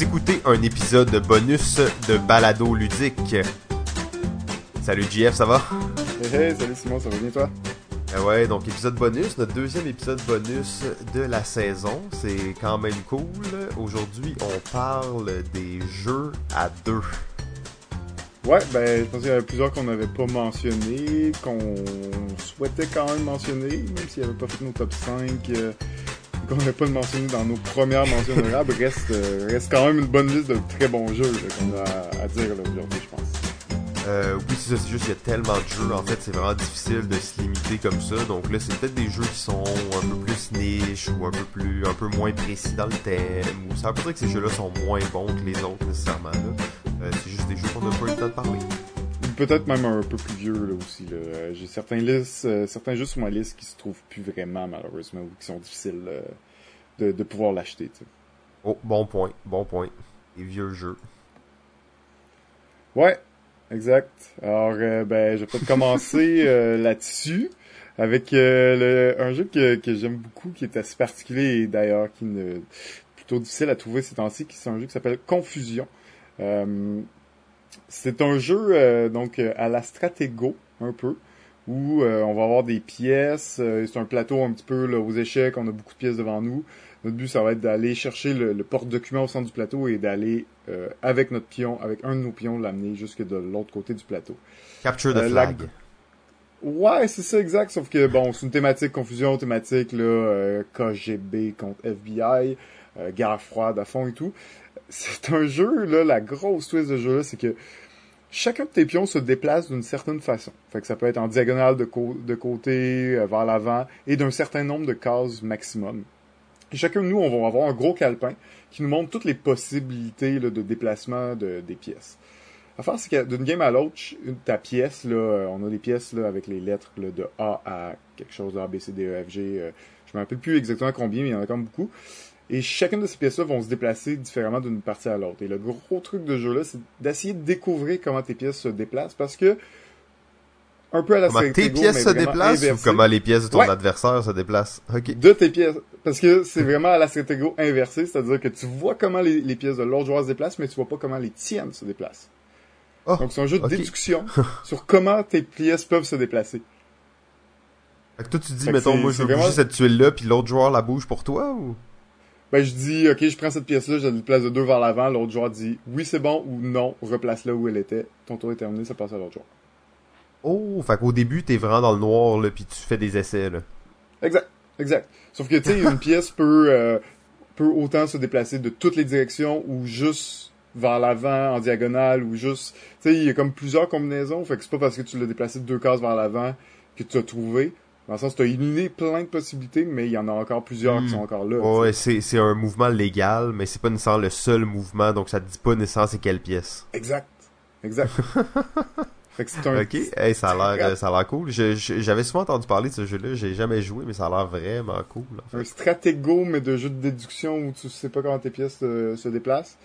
Vous écoutez un épisode bonus de Balado Ludique. Salut JF, ça va? Hey, hey, salut Simon, ça va bien toi? Ah ouais, donc épisode bonus, notre deuxième épisode bonus de la saison. C'est quand même cool. Aujourd'hui, on parle des jeux à deux. Ouais, ben, je pense qu'il y avait plusieurs qu'on n'avait pas mentionnés, qu'on souhaitait quand même mentionner, même s'il n'y avait pas fait nos top 5, euh, qu'on n'avait pas mentionné dans nos premières mentions honorables. Reste, euh, reste quand même une bonne liste de très bons jeux qu'on a à, dire aujourd'hui, je pense. Euh, oui, c'est ça, c'est juste qu'il y a tellement de jeux, en fait, c'est vraiment difficile de se limiter comme ça. Donc là, c'est peut-être des jeux qui sont un peu plus niche ou un peu plus, un peu moins précis dans le thème. Ça veut dire que ces jeux-là sont moins bons que les autres nécessairement. Euh, c'est juste des jeux qu'on n'a pas eu le temps de parler. Peut-être même un peu plus vieux là aussi. Là. Euh, J'ai certains listes, euh, certains jeux sur ma liste qui se trouvent plus vraiment malheureusement ou qui sont difficiles euh, de, de pouvoir l'acheter. Oh, bon point, bon point. Les vieux jeux. Ouais, exact. Alors, euh, ben, je vais peut-être commencer là-dessus avec le, un jeu que, que j'aime beaucoup, qui est assez particulier et d'ailleurs qui est plutôt difficile à trouver ces temps-ci, qui c'est un jeu qui s'appelle Confusion. C'est un jeu euh, donc euh, à la Stratego un peu où euh, on va avoir des pièces. euh, c'est un plateau un petit peu là, aux échecs. On a beaucoup de pièces devant nous. Notre but, ça va être d'aller chercher le, le porte-document au centre du plateau et d'aller euh, avec notre pion, avec un de nos pions, l'amener jusque de l'autre côté du plateau. Capture the la- flag. Ouais, c'est ça exact. Sauf que bon, c'est une thématique confusion thématique là, euh, KGB contre FBI, euh, guerre froide à fond et tout. C'est un jeu là, la grosse twist de jeu là, c'est que chacun de tes pions se déplace d'une certaine façon. Fait que ça peut être en diagonale de, cô- de côté, euh, vers l'avant, et d'un certain nombre de cases maximum. Et chacun de nous, on va avoir un gros calepin qui nous montre toutes les possibilités de déplacement de, des pièces. L'affaire, c'est que d'une game à l'autre, ta pièce, là, euh, on a des pièces là, avec les lettres là, de A à quelque chose, A, B, C, D, E, F, G. euh, je me rappelle plus exactement combien, mais il y en a quand même beaucoup. Et chacune de ces pièces-là vont se déplacer différemment d'une partie à l'autre. Et le gros truc de jeu-là, c'est d'essayer de découvrir comment tes pièces se déplacent, parce que un peu à la Comment tes pièces se déplacent ou comment les pièces de ton Ouais. adversaire se déplacent? Ok. de tes pièces. Parce que c'est vraiment à la Stratego inversée, c'est-à-dire que tu vois comment les, les pièces de l'autre joueur se déplacent, mais tu vois pas comment les tiennes se déplacent. Oh, Donc c'est un jeu de déduction sur comment tes pièces peuvent se déplacer. Fait que toi, tu dis, Fait mettons, moi, je veux vraiment- bouger cette tuile-là, puis l'autre joueur la bouge pour toi, ou? Ben je dis, ok, je prends cette pièce-là, je la déplace de deux vers l'avant, l'autre joueur dit oui c'est bon ou non, replace-la où elle était. Ton tour est terminé, ça passe à l'autre joueur. Oh, fait qu'au début, t'es vraiment dans le noir, là, puis tu fais des essais, là. Exact, exact. Sauf que tu sais, une pièce peut euh, peut autant se déplacer de toutes les directions ou juste vers l'avant en diagonale ou juste, tu sais, il y a comme plusieurs combinaisons. Fait que c'est pas parce que tu l'as déplacé de deux cases vers l'avant que tu as trouvé. Dans le sens, tu as éliminé plein de possibilités, mais il y en a encore plusieurs Hmm. qui sont encore là. Ouais, c'est, c'est un mouvement légal, mais c'est pas nécessairement le seul mouvement, donc ça te dit pas nécessairement c'est quelle pièce. Exact, exact. fait que c'est un Ok, hey, ça a l'air, euh, ça a l'air cool. Je- je- j'avais souvent entendu parler de ce jeu-là, j'ai jamais joué, mais ça a l'air vraiment cool. en fait. un stratégo, mais de jeu de déduction où tu sais pas comment tes pièces euh, se déplacent.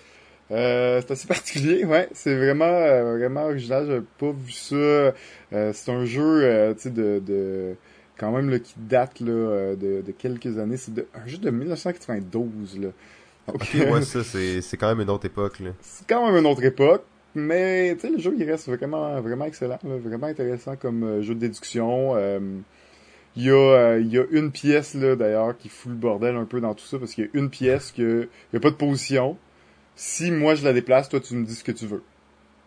Euh, c'est assez particulier, ouais. C'est vraiment, euh, vraiment original. J'avais pas vu ça. Euh, c'est un jeu, tu sais, de, de, quand même là, qui date là, euh, de, de quelques années. C'est de- un jeu de 1992 là. Donc, Ok, euh, ouais, ça, c'est, c'est quand même une autre époque, là. c'est quand même une autre époque. Mais tu sais, le jeu il reste vraiment vraiment excellent, là, vraiment intéressant comme euh, jeu de déduction. Euh, il y a euh, il y a une pièce là d'ailleurs qui fout le bordel un peu dans tout ça parce qu'il y a une pièce que il y a pas de position. Si moi je la déplace, toi tu me dis ce que tu veux.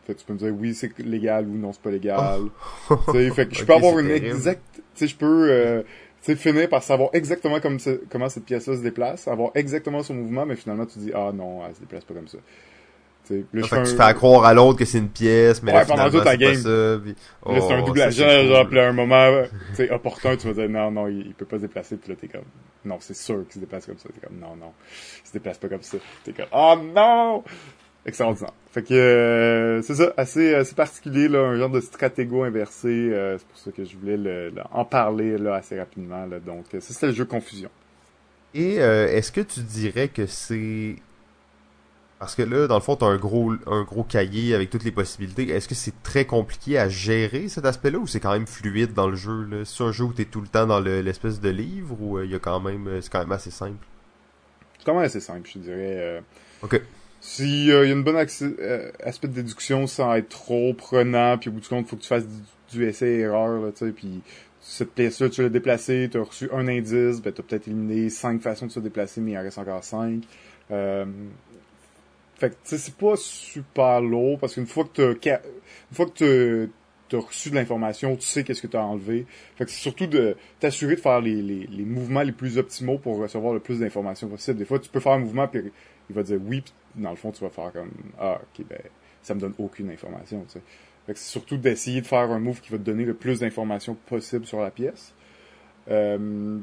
Fait que tu peux me dire oui c'est légal ou non c'est pas légal. Tu sais, fait que je peux avoir une terrible. exact, tu sais je peux euh, tu sais finir par savoir exactement comme comment cette pièce-là se déplace, avoir exactement son mouvement, mais finalement tu dis ah non elle se déplace pas comme ça. Là, Fait que fais tu fais à croire à l'autre que c'est une pièce, mais Ouais, là, pendant toute pas game. ça, puis- là, c'est un Oh, double agent, genre, puis à un moment, tu sais, opportun, tu vas dire, non, non, il, il peut pas se déplacer, puis là, t'es comme, non, c'est sûr qu'il se déplace comme ça. T'es comme, non, non, il se déplace pas comme ça. T'es comme, oh non! Extraordinaire. Fait que, euh, c'est ça, assez, assez particulier, là, un genre de stratégo inversé, euh, c'est pour ça que je voulais le- le- en parler, là, assez rapidement, là. Donc, euh, ça, c'était le jeu Confusion. Et euh, est-ce que tu dirais que c'est parce que là, dans le fond, t'as un gros un gros cahier avec toutes les possibilités. Est-ce que c'est très compliqué à gérer cet aspect-là ou c'est quand même fluide dans le jeu là? C'est un jeu où t'es tout le temps dans le- l'espèce de livre ou il y a quand même c'est quand même assez simple? C'est quand même assez simple, je dirais. Ok. S'il y a une bonne euh, aspect de déduction sans être trop prenant, puis au bout du compte, faut que tu fasses du, essai-erreur, là, tu sais, puis cette pièce-là, tu l'as déplacée, tu as reçu un indice, ben, tu as peut-être éliminé cinq façons de se déplacer, mais il en reste encore cinq. Euh, fait que, tu sais, c'est pas super lourd, parce qu'une fois que tu une fois que tu as reçu de l'information, tu sais qu'est-ce que tu as enlevé. Fait que c'est surtout de t'assurer de faire les, les, les, mouvements les plus optimaux pour recevoir le plus d'informations possible. Des fois, tu peux faire un mouvement, puis il va dire oui, dans le fond, tu vas faire comme Ah, ok, ben, ça me donne aucune information, tu sais. Fait que c'est surtout d'essayer de faire un move qui va te donner le plus d'informations possible sur la pièce. Euh,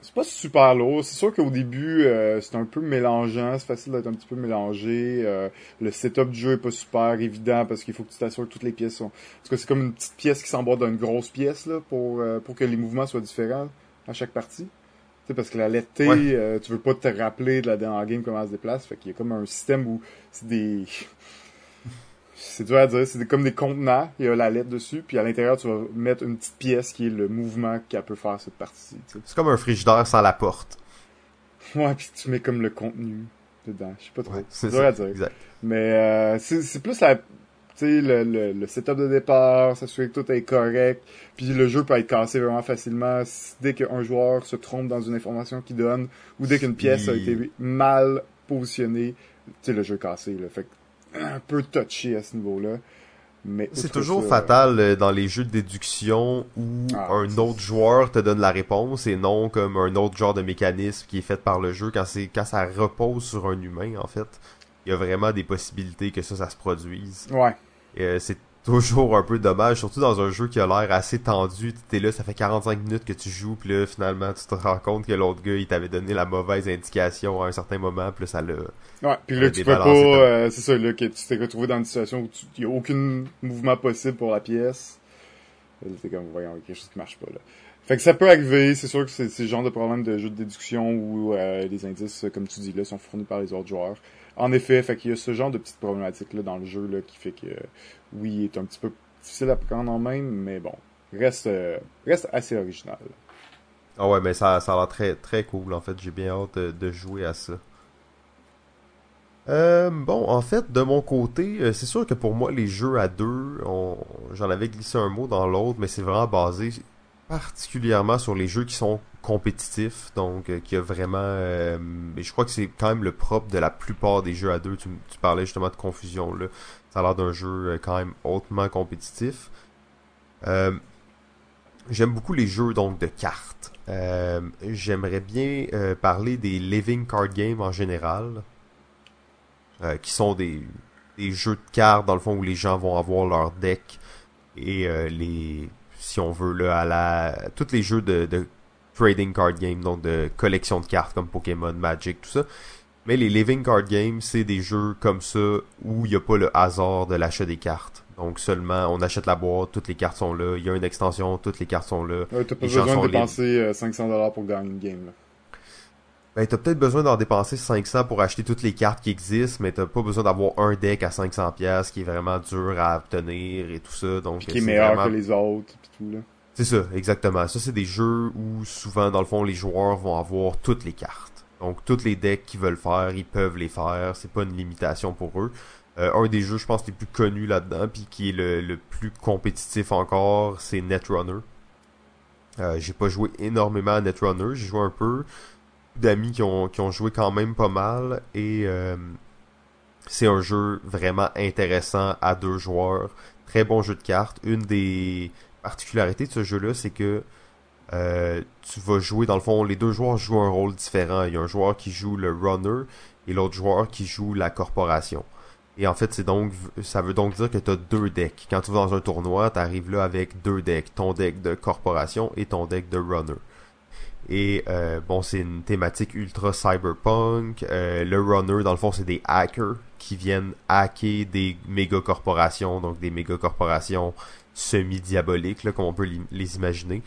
c'est pas super lourd. C'est sûr qu'au début, euh, c'est un peu mélangeant. C'est facile d'être un petit peu mélangé. Euh, le setup du jeu est pas super évident parce qu'il faut que tu t'assures que toutes les pièces sont... Parce que c'est comme une petite pièce qui s'emboîte d'une grosse pièce là, pour, pour que les mouvements soient différents à chaque partie parce que la lettre T, euh, tu veux pas te rappeler de la dernière game comment elle se déplace. Fait qu'il y a comme un système où c'est des. c'est dur à dire, c'est comme des contenants, il y a la lettre dessus, puis à l'intérieur, tu vas mettre une petite pièce qui est le mouvement qu'elle peut faire cette partie. C'est comme un frigidaire sans la porte. Ouais, puis tu mets comme le contenu dedans. Je sais pas trop. c'est dur à dire. Exact. Mais euh, c'est plus la le, le, le, setup de départ, s'assurer que tout est correct. Puis le jeu peut être cassé vraiment facilement dès qu'un joueur se trompe dans une information qu'il donne ou dès qu'une pièce a été mal positionnée, tu le jeu est cassé. Là. Fait un peu touché à ce niveau-là. Mais c'est toujours fatal euh, dans les jeux de déduction où ah, un autre joueur te donne la réponse et non comme un autre genre de mécanisme qui est fait par le jeu quand c'est quand ça repose sur un humain en fait. Il y a vraiment des possibilités que ça ça se produise. Ouais. Euh, c'est toujours un peu dommage, surtout dans un jeu qui a l'air assez tendu. T'es là, ça fait 45 minutes que tu joues, puis là, finalement, tu te rends compte que l'autre gars, il t'avait donné la mauvaise indication à un certain moment, puis là, ça l'a... Ouais, puis là, tu peux pas... Euh, c'est ça, là, que tu t'es retrouvé dans une situation où il y a aucun mouvement possible pour la pièce. T'es comme, voyons, quelque chose qui marche pas, là. Fait que ça peut arriver, c'est sûr que c'est ce genre de problème de jeu de déduction où euh, les indices, comme tu dis là, sont fournis par les autres joueurs. En effet, fait qu'il y a ce genre de petites problématiques dans le jeu qui fait que oui, il est un petit peu difficile à prendre en main, mais bon, reste euh, reste assez original. Ah ouais, mais ça, ça a l'air très très cool en fait. J'ai bien hâte de, jouer à ça. Euh, bon, en fait, de mon côté, euh, c'est sûr que pour moi, les jeux à deux, j'en avais glissé un mot dans l'autre, mais c'est vraiment basé particulièrement sur les jeux qui sont compétitif, donc euh, qui a vraiment... Euh, je crois que c'est quand même le propre de la plupart des jeux à deux. Tu, parlais justement de confusion là. Ça a l'air d'un jeu euh, quand même hautement compétitif. J'aime beaucoup les jeux donc de cartes. J'aimerais bien parler des living card games en général, qui sont des, des jeux de cartes dans le fond où les gens vont avoir leur deck et les si on veut là à la tous les jeux de, de trading card game, donc de collection de cartes comme Pokémon, Magic, tout ça. Mais les living card games, c'est des jeux comme ça où il n'y a pas le hasard de l'achat des cartes. Donc seulement, on achète la boîte, toutes les cartes sont là, il y a une extension, toutes les cartes sont là. Ouais, t'as pas besoin de dépenser 500$ euh, pour gagner une game. Là. Ben, t'as peut-être besoin d'en dépenser 500 pour acheter toutes les cartes qui existent, mais t'as pas besoin d'avoir un deck à 500$ qui est vraiment dur à obtenir et tout ça. Donc, qui est meilleur que les autres, pis tout, là. C'est ça, exactement. Ça, c'est des jeux où souvent, dans le fond, les joueurs vont avoir toutes les cartes. Donc, toutes les decks qu'ils veulent faire, ils peuvent les faire. C'est pas une limitation pour eux. Euh, un des jeux, je pense, les plus connus là-dedans, puis qui est le, plus compétitif encore, c'est Netrunner. Euh, j'ai pas joué énormément à Netrunner, j'ai joué un peu. D'amis qui ont, qui ont joué quand même pas mal. Et euh, c'est un jeu vraiment intéressant à deux joueurs. Très bon jeu de cartes. Une des particularité de ce jeu-là, c'est que euh, tu vas jouer, dans le fond, les deux joueurs jouent un rôle différent. Il y a un joueur qui joue le runner et l'autre joueur qui joue la corporation. Et en fait, c'est donc, ça veut donc dire que tu as deux decks. Quand tu vas dans un tournoi, tu arrives là avec deux decks. Ton deck de corporation et ton deck de runner. Et euh, bon, c'est une thématique ultra cyberpunk. Euh, le runner, dans le fond, c'est des hackers qui viennent hacker des méga corporations, donc des méga corporations semi-diaboliques, comme on peut les imaginer.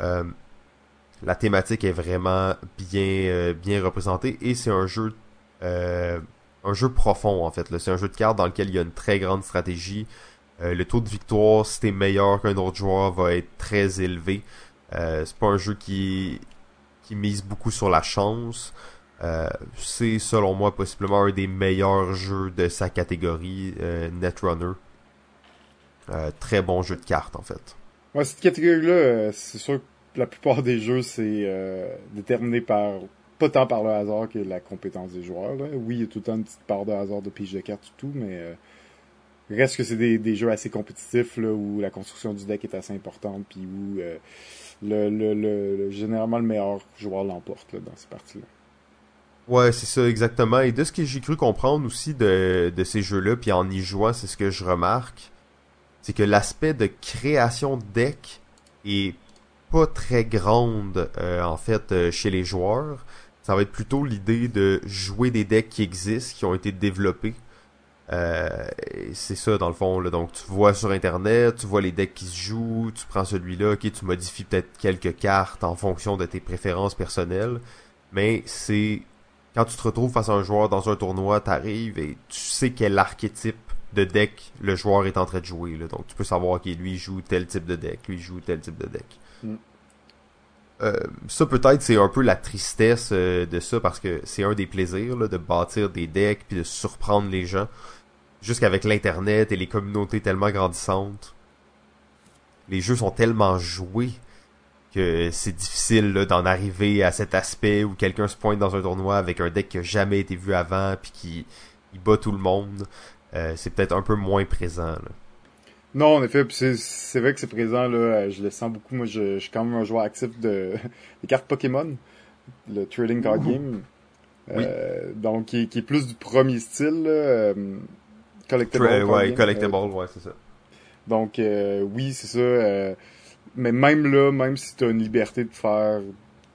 Euh, la thématique est vraiment bien, euh, bien représentée et c'est un jeu euh, un jeu profond en fait. C'est un jeu de cartes dans lequel il y a une très grande stratégie. le taux de victoire, si t'es meilleur qu'un autre joueur, va être très élevé. c'est pas un jeu qui, qui mise beaucoup sur la chance. C'est selon moi possiblement un des meilleurs jeux de sa catégorie, Netrunner. Euh, très bon jeu de cartes en fait. Ouais, cette catégorie-là, c'est sûr que la plupart des jeux, c'est déterminé par pas tant par le hasard que la compétence des joueurs. Oui, il y a tout le temps une petite part de hasard de pige de cartes et tout, mais reste que c'est des, des, jeux assez compétitifs là, où la construction du deck est assez importante, puis où le, le, le, généralement le meilleur joueur l'emporte dans ces parties-là. Ouais, c'est ça exactement. Et de ce que j'ai cru comprendre aussi de, de ces jeux-là, puis en y jouant, c'est ce que je remarque, c'est que l'aspect de création de deck est pas très grande euh, en fait euh, chez les joueurs. Ça va être plutôt l'idée de jouer des decks qui existent, qui ont été développés. Euh, c'est ça dans le fond. Là. Donc tu vois sur internet, tu vois les decks qui se jouent, tu prends celui-là, ok, tu modifies peut-être quelques cartes en fonction de tes préférences personnelles. Mais c'est quand tu te retrouves face à un joueur dans un tournoi, t'arrives et tu sais quel archétype de deck le joueur est en train de jouer. Là. Donc tu peux savoir qu'il lui joue tel type de deck, lui joue tel type de deck. Mm. Euh, ça peut-être c'est un peu la tristesse euh, de ça parce que c'est un des plaisirs là, de bâtir des decks puis de surprendre les gens. Jusqu'avec l'internet et les communautés tellement grandissantes, les jeux sont tellement joués que c'est difficile d'en arriver à cet aspect où quelqu'un se pointe dans un tournoi avec un deck qui a jamais été vu avant puis qui il bat tout le monde. Euh, c'est peut-être un peu moins présent. Là. Non, en effet, c'est vrai que c'est présent là. Euh, je le sens beaucoup. Moi, je, je, suis quand même un joueur actif de des cartes Pokémon, le trading card game. Euh, donc, qui, qui, est plus du premier style, là, collectible. ouais, collectible, ouais, c'est ça. Donc, oui, c'est ça mais même là, même si tu as une liberté de faire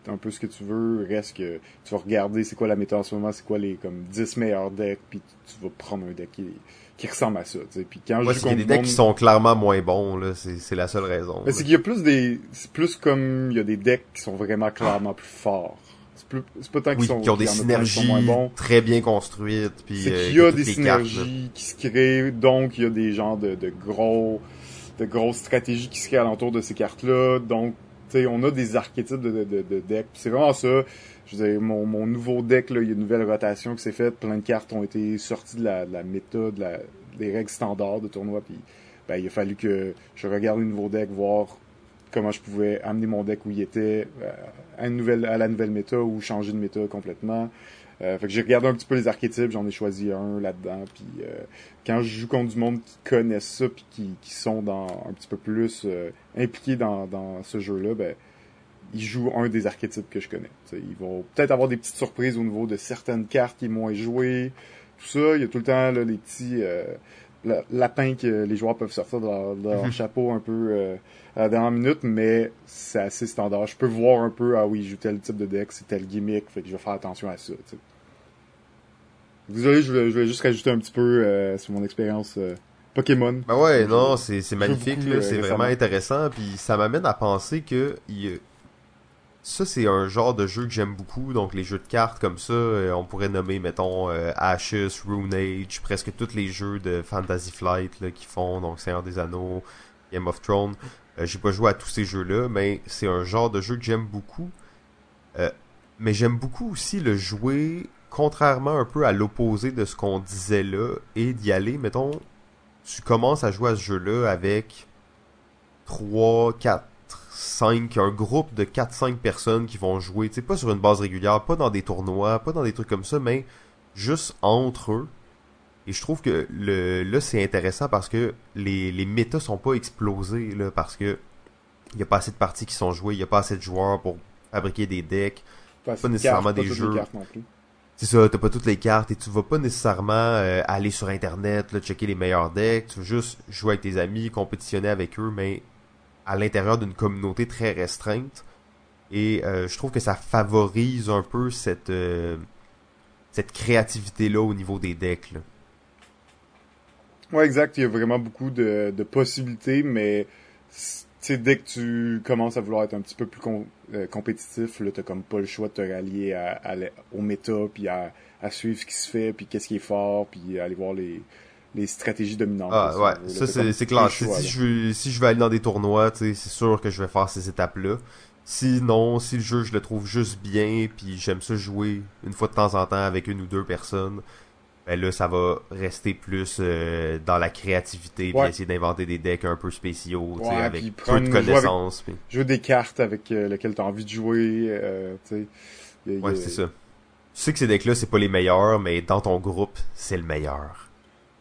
un peu ce que tu veux, reste que tu vas regarder c'est quoi la méthode en ce moment, c'est quoi les comme 10 meilleurs decks, puis tu vas prendre un deck qui, qui ressemble à ça. T'sais. Puis quand je y a des decks qui sont clairement moins bons, là, c'est la seule raison. Mais c'est qu'il y a plus des. C'est plus comme il y a des decks qui sont vraiment clairement plus forts. C'est pas tant qu'ils sont qui ont des synergies très bien construites. Puis, c'est qu'il y a des synergies qui se créent, donc il y a des genres de, de gros de grosses stratégies qui se créent alentour de ces cartes-là. Donc, on a des archétypes de, de. C'est vraiment ça. Je veux mon, nouveau deck, il y a une nouvelle rotation qui s'est faite. Plein de cartes ont été sorties de la, de la méta, de des règles standards de tournoi. Puis, ben, il a fallu que je regarde le nouveau deck, voir comment je pouvais amener mon deck où il était euh, à, une à la nouvelle méta ou changer de méta complètement. Euh, fait que j'ai regardé un petit peu les archétypes, j'en ai choisi un là-dedans. Puis euh, quand je joue contre du monde qui connaissent ça puis qui, qui sont dans un petit peu plus euh, impliqués dans, dans ce jeu-là, ben ils jouent un des archétypes que je connais. ils vont peut-être avoir des petites surprises au niveau de certaines cartes qui est moins jouées, tout ça. Il y a tout le temps là, les petits lapins que les joueurs peuvent sortir de leur, chapeau un peu à la dernière minute, mais c'est assez standard. Je peux voir un peu, ah oui, je joue tel type de deck, c'est tel gimmick, fait que je vais faire attention à ça. Désolé, je voulais, juste rajouter un petit peu euh, sur mon expérience euh, Pokémon. Ben ouais, non, c'est magnifique, euh, c'est vraiment intéressant, puis ça m'amène à penser que ça c'est un genre de jeu que j'aime beaucoup, donc les jeux de cartes comme ça, on pourrait nommer, mettons, Ashes, Rune Age, presque tous les jeux de Fantasy Flight là, qui font, donc Seigneur des Anneaux, Game of Thrones. J'ai pas joué à tous ces jeux-là, mais c'est un genre de jeu que j'aime beaucoup. mais j'aime beaucoup aussi le jouer contrairement un peu à l'opposé de ce qu'on disait là, et d'y aller, mettons, tu commences à jouer à ce jeu-là avec 3, 4, 5, un groupe de 4-5 personnes qui vont jouer, tu sais, pas sur une base régulière, pas dans des tournois, pas dans des trucs comme ça, mais juste entre eux. Et je trouve que le, là, c'est intéressant parce que les, les méta sont pas explosés, là, parce que il y a pas assez de parties qui sont jouées, il y a pas assez de joueurs pour fabriquer des decks, pas, nécessairement des jeux. c'est ça, t'as pas toutes les cartes et tu vas pas nécessairement euh, aller sur internet, là, checker les meilleurs decks, tu veux juste jouer avec tes amis, compétitionner avec eux, mais à l'intérieur d'une communauté très restreinte. Et euh, je trouve que ça favorise un peu cette euh, cette créativité-là au niveau des decks. Là. Ouais, exact. Il y a vraiment beaucoup de, possibilités, mais dès que tu commences à vouloir être un petit peu plus euh, compétitif, là, t'as comme pas le choix de te rallier à, au méta, puis à, suivre ce qui se fait, puis qu'est-ce qui est fort, puis aller voir les, les stratégies dominantes. Ah, ouais, ça, c'est clair. si, je veux, si je veux aller dans des tournois, c'est sûr que je vais faire ces étapes-là. Sinon, si le jeu je le trouve juste bien, puis j'aime ça jouer une fois de temps en temps avec une ou deux personnes, ben là ça va rester plus euh, dans la créativité, puis Ouais. essayer d'inventer des decks un peu spéciaux, Ouais, avec puis peu de jouer avec- connaissances. puis- Jouer des cartes avec euh, lesquelles tu as envie de jouer, euh, a- a- Ouais, c'est ça. Tu sais que ces decks-là, c'est pas les meilleurs, mais dans ton groupe, c'est le meilleur.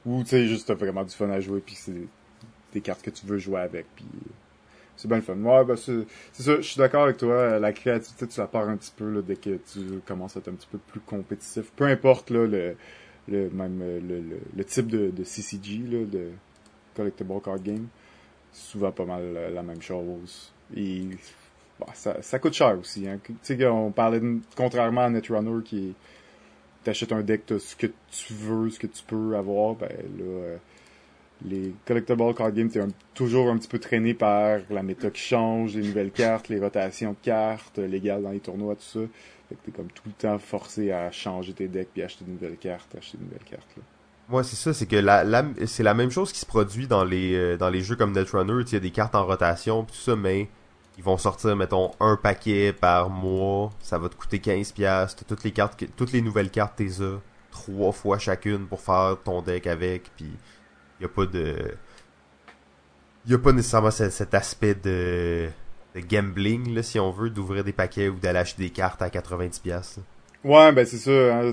Ou tu sais, juste t'as vraiment du fun à jouer, puis c'est des, cartes que tu veux jouer avec, puis euh, c'est bien le fun. Ouais, ben c'est ça, je suis d'accord avec toi, euh, la créativité, tu la perds un petit peu là, dès que tu commences à être un petit peu plus compétitif. Peu importe là, le, le, même, euh, le, le, type de, de CCG, là, de Collectible Card Game, c'est souvent pas mal la même chose. Et bah, ça, ça coûte cher aussi. Hein. Tu sais, on parlait, de- contrairement à Netrunner qui est t'achètes un deck, t'as ce que tu veux, ce que tu peux avoir, ben là, euh, les collectible card games, un- toujours un petit peu traîné par la méta qui change, les nouvelles cartes, les rotations de cartes, légales dans les tournois, tout ça. Fait que t'es comme tout le temps forcé à changer tes decks puis acheter de nouvelles cartes, acheter de nouvelles cartes. Là. Moi, c'est ça, c'est que la, la- c'est la même chose qui se produit dans les euh, dans les jeux comme Netrunner, il y a des cartes en rotation pis tout ça, mais ils vont sortir mettons un paquet par mois, ça va te coûter 15 pièces, toutes les cartes toutes les nouvelles cartes t'es as trois fois chacune pour faire ton deck avec puis il a pas de il a pas nécessairement ce- cet aspect de de gambling là si on veut d'ouvrir des paquets ou d'aller acheter des cartes à 90 pièces. Ouais, ben c'est ça. Hein.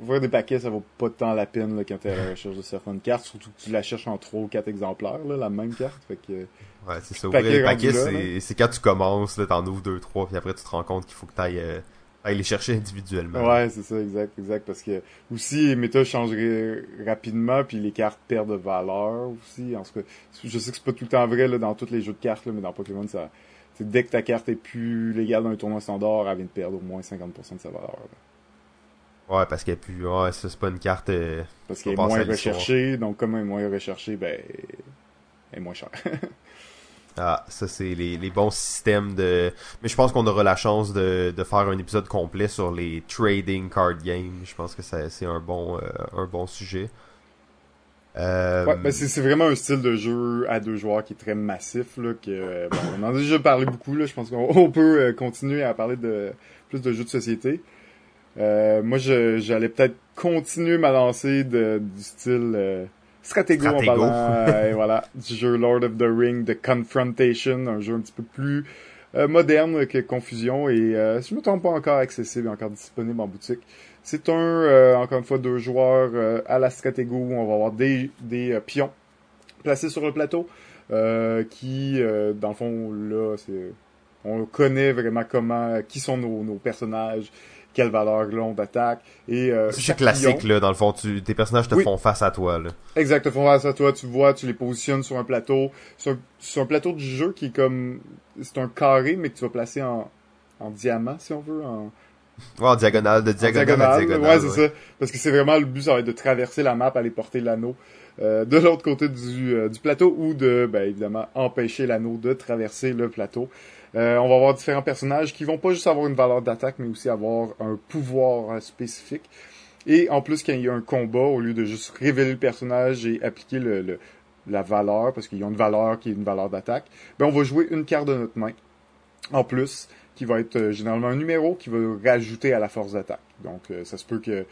Ouvrir des paquets, ça vaut pas tant la peine là, quand t'es à la recherche de certaines cartes, surtout que tu la cherches en trois ou quatre exemplaires, là, la même carte. Fait que... Ouais, c'est ça. Ouvrir les paquets, c'est, c'est quand tu commences, là, t'en ouvres deux, trois, puis après tu te rends compte qu'il faut que t'ailles, euh, t'ailles les chercher individuellement. Ouais, c'est ça, exact, exact. Parce que aussi, les méta changent ra- rapidement, puis les cartes perdent de valeur aussi. En tout cas, je sais que c'est pas tout le temps vrai là, dans tous les jeux de cartes, là, mais dans Pokémon, ça. dès que ta carte est plus légale dans un tournoi standard, elle vient de perdre au moins 50% de sa valeur. là. Ouais, parce qu'elle est plus, ouais, ça, c'est pas une carte, euh, Parce qu'elle est moins recherchée, donc comme elle est moins recherchée, ben, elle est moins chère. ah, ça c'est les, les bons systèmes de, mais je pense qu'on aura la chance de, de faire un épisode complet sur les trading card games. Je pense que c'est un bon, euh, un bon sujet. Euh, Ouais, ben c'est vraiment un style de jeu à deux joueurs qui est très massif là que euh, bon, on en a déjà parlé beaucoup là, je pense qu'on on peut euh, continuer à parler de plus de jeux de société. Euh, moi j'allais peut-être continuer ma lancée de du style stratégo, en parlant euh, voilà, du jeu Lord of the Ring de Confrontation, un jeu un petit peu plus euh, moderne que Confusion et euh, si je me trompe pas encore accessible et encore disponible en boutique. C'est un, euh, encore une fois, deux joueurs euh, à la stratégo où on va avoir des, des euh, pions placés sur le plateau euh, qui, euh, dans le fond, là, c'est, on connaît vraiment comment, qui sont nos, nos personnages, quelle valeur l'ont d'attaque et euh, c'est classique pion- là, dans le fond, tu, tes personnages te Oui. font face à toi là. Exact, font face à toi, tu vois, tu les positionnes sur un plateau. C'est un, c'est un plateau du jeu qui est comme, c'est un carré mais que tu vas placer en, en diamant si on veut, en, Ouais, en diagonale, de En diagonale, à diagonale. Ouais, c'est ça. Parce que c'est vraiment le but, ça va être de traverser la map, aller porter l'anneau euh, de l'autre côté du, euh, du plateau ou de, ben, évidemment, empêcher l'anneau de traverser le plateau. Euh, on va avoir différents personnages qui vont pas juste avoir une valeur d'attaque, mais aussi avoir un pouvoir euh, spécifique. Et en plus, quand il y a un combat, au lieu de juste révéler le personnage et appliquer la valeur, parce qu'ils ont une valeur qui est une valeur d'attaque, ben on va jouer une carte de notre main en plus, qui va être euh, généralement un numéro qui va rajouter à la force d'attaque. Donc ça se peut que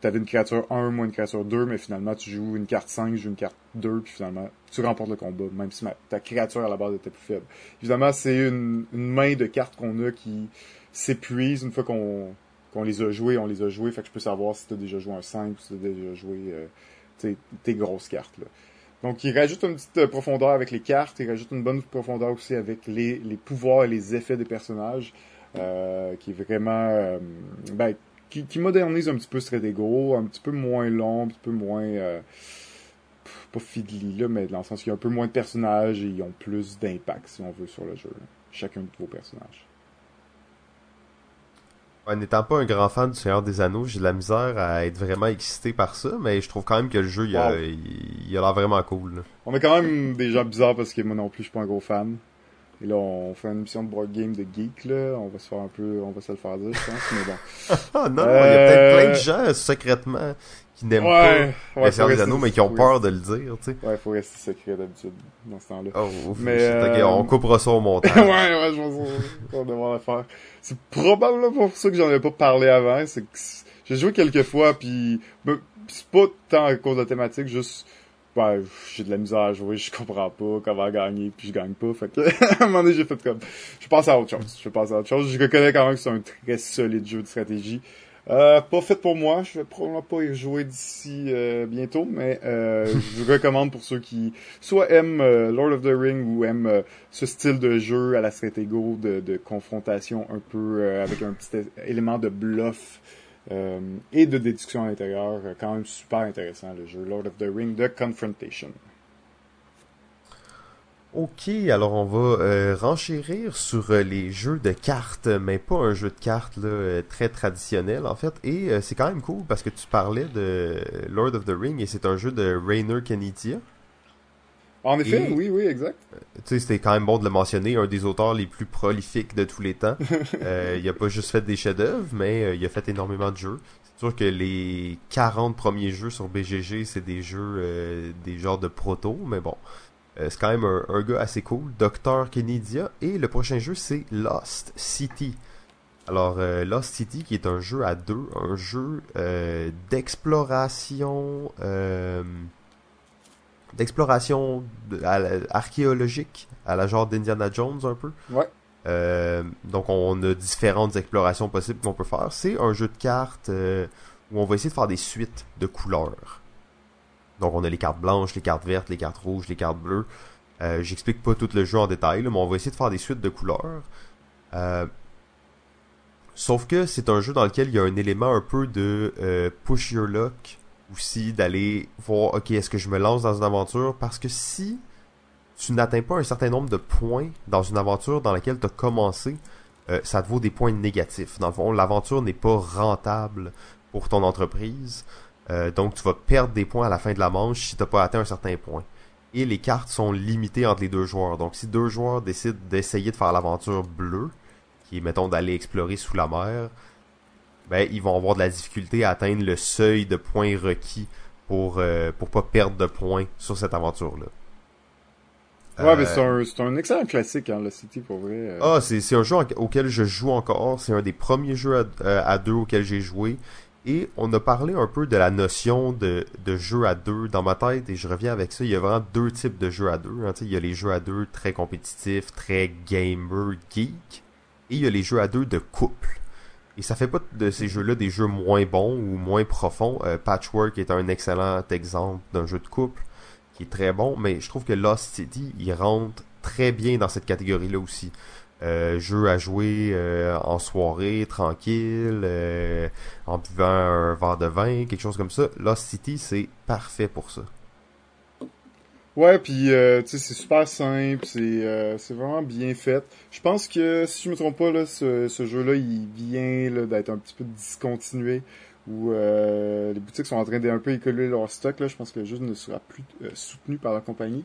tu avais une créature 1, moi une créature 2, mais finalement tu joues une carte 5, je joue une carte 2, puis finalement tu remportes le combat, même si ma- ta créature à la base était plus faible. Évidemment, c'est une, une main de cartes qu'on a qui s'épuise une fois qu'on qu'on les a jouées, on les a jouées, fait que je peux savoir si tu as déjà joué un 5 ou si tu as déjà joué euh, tes grosses cartes. Là. Donc, il rajoute une petite euh, profondeur avec les cartes, il rajoute une bonne profondeur aussi avec les, les pouvoirs et les effets des personnages, euh, qui est vraiment, euh, ben, qui, qui modernise un petit peu Stratego, un petit peu moins long, un petit peu moins, euh, pas fiddly là, mais dans le sens qu'il y a un peu moins de personnages et ils ont plus d'impact, si on veut, sur le jeu. là. Chacun de vos personnages. Ouais, n'étant pas un grand fan du Seigneur des Anneaux, j'ai de la misère à être vraiment excité par ça, mais je trouve quand même que le jeu, il a Wow. l'air vraiment cool. là. On est quand même des gens bizarres parce que moi non plus, je suis pas un gros fan. Et là, on fait une émission de board game de geek, là. On va se faire un peu, on va se le faire dire, je pense, mais bon. Ah non, il y a peut-être plein de gens, secrètement, qui n'aiment Ouais, pas ouais, le Seigneur des faut Anneaux, mais qui ont peur de le dire, tu sais. Ouais, faut rester secret d'habitude, dans ce temps-là. Oh, ouf, Mais, euh, on coupera ça au montage. ouais, ouais, je pense qu'on devoir le faire. C'est probablement pour ça que j'en avais pas parlé avant, c'est que j'ai joué quelques fois, puis ben, c'est pas tant à cause de la thématique, juste, ouais, j'ai de la misère à jouer, je comprends pas comment gagner, puis je gagne pas, fait que, à un moment donné, j'ai fait comme, je passe à autre chose, je passe à autre chose, je reconnais quand même que c'est un très solide jeu de stratégie. Euh, pas fait pour moi, je vais probablement pas y jouer d'ici euh, bientôt, mais euh, je vous recommande pour ceux qui soit aiment euh, Lord of the Ring ou aiment euh, ce style de jeu à la Stratego de, de confrontation un peu euh, avec un petit élément de bluff euh, et de déduction à l'intérieur. Euh, Quand même super intéressant le jeu Lord of the Ring de Confrontation. Ok, alors on va euh, renchérir sur les jeux de cartes, mais pas un jeu de cartes très traditionnel en fait. Et c'est quand même cool parce que tu parlais de Lord of the Ring et c'est un jeu de Rainer Knizia. En effet, Et- oui, oui, exact. Tu sais, c'était quand même bon de le mentionner, un des auteurs les plus prolifiques de tous les temps. Euh, il a pas juste fait des chefs-d'œuvre, mais euh, il a fait énormément de jeux. C'est sûr que les 40 premiers jeux sur BGG, c'est des jeux, euh, des genres de proto, mais bon. Euh, c'est quand même un, un gars assez cool, Dr. Kennedia. Et le prochain jeu, c'est Lost City. Alors, euh, Lost City, qui est un jeu à deux, un jeu euh, d'exploration, euh, d'exploration de- archéologique, à la genre d'Indiana Jones un peu. Ouais. Euh, donc, on a différentes explorations possibles qu'on peut faire. C'est un jeu de cartes euh, où on va essayer de faire des suites de couleurs. Donc, on a les cartes blanches, les cartes vertes, les cartes rouges, les cartes bleues. Euh, J'explique pas tout le jeu en détail, là, mais on va essayer de faire des suites de couleurs. Sauf que c'est un jeu dans lequel il y a un élément un peu de push your luck aussi, d'aller voir, ok, est-ce que je me lance dans une aventure? Parce que si tu n'atteins pas un certain nombre de points dans une aventure dans laquelle tu as commencé, euh, ça te vaut des points négatifs. Dans le fond, l'aventure n'est pas rentable pour ton entreprise. Euh, donc, tu vas perdre des points à la fin de la manche si tu n'as pas atteint un certain point. Et les cartes sont limitées entre les deux joueurs. Donc, si deux joueurs décident d'essayer de faire l'aventure bleue, qui est, mettons, d'aller explorer sous la mer, ben, ils vont avoir de la difficulté à atteindre le seuil de points requis pour, euh, pour pas perdre de points sur cette aventure-là. Ouais, mais Euh, c'est un, c'est un excellent classique, hein, le City, pour vrai. euh. ah, c'est c'est un jeu en- auquel je joue encore. C'est un des premiers jeux à, euh, à deux auxquels j'ai joué. Et on a parlé un peu de la notion de, de jeu à deux dans ma tête. Et je reviens avec ça. Il y a vraiment deux types de jeux à deux. hein. Tu sais, Il y a les jeux à deux très compétitifs, très gamer, geek. Et il y a les jeux à deux de couple. Et ça fait pas de ces jeux-là des jeux moins bons ou moins profonds. Euh, Patchwork est un excellent exemple d'un jeu de couple qui est très bon, mais je trouve que Lost City, il rentre très bien dans cette catégorie-là aussi. Euh, jeu à jouer euh, en soirée, tranquille, euh, en buvant un verre de vin, quelque chose comme ça. Lost City, c'est parfait pour ça. Ouais, puis euh, tu sais, c'est super simple, c'est euh, c'est vraiment bien fait. Je pense que si je me trompe pas là, ce, ce jeu-là, il vient là, d'être un petit peu discontinué où euh, les boutiques sont en train d'un peu écoler leur stock là. Je pense que le jeu ne sera plus euh, soutenu par la compagnie,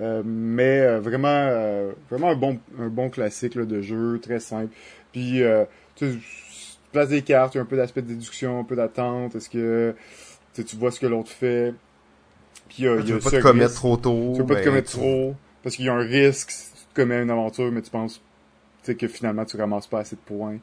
Euh, mais euh, vraiment vraiment un bon un bon classique là, de jeu, très simple. Puis tu place des cartes, un peu d'aspect de déduction, un peu d'attente. Est-ce que tu vois ce que l'autre fait? Puis a, il Tu y a pas te commettre risque. trop tôt. Tu veux pas te mais commettre tu- trop, parce qu'il y a un risque si tu te commets une aventure, mais tu penses tu sais, que finalement tu ramasses pas assez de points.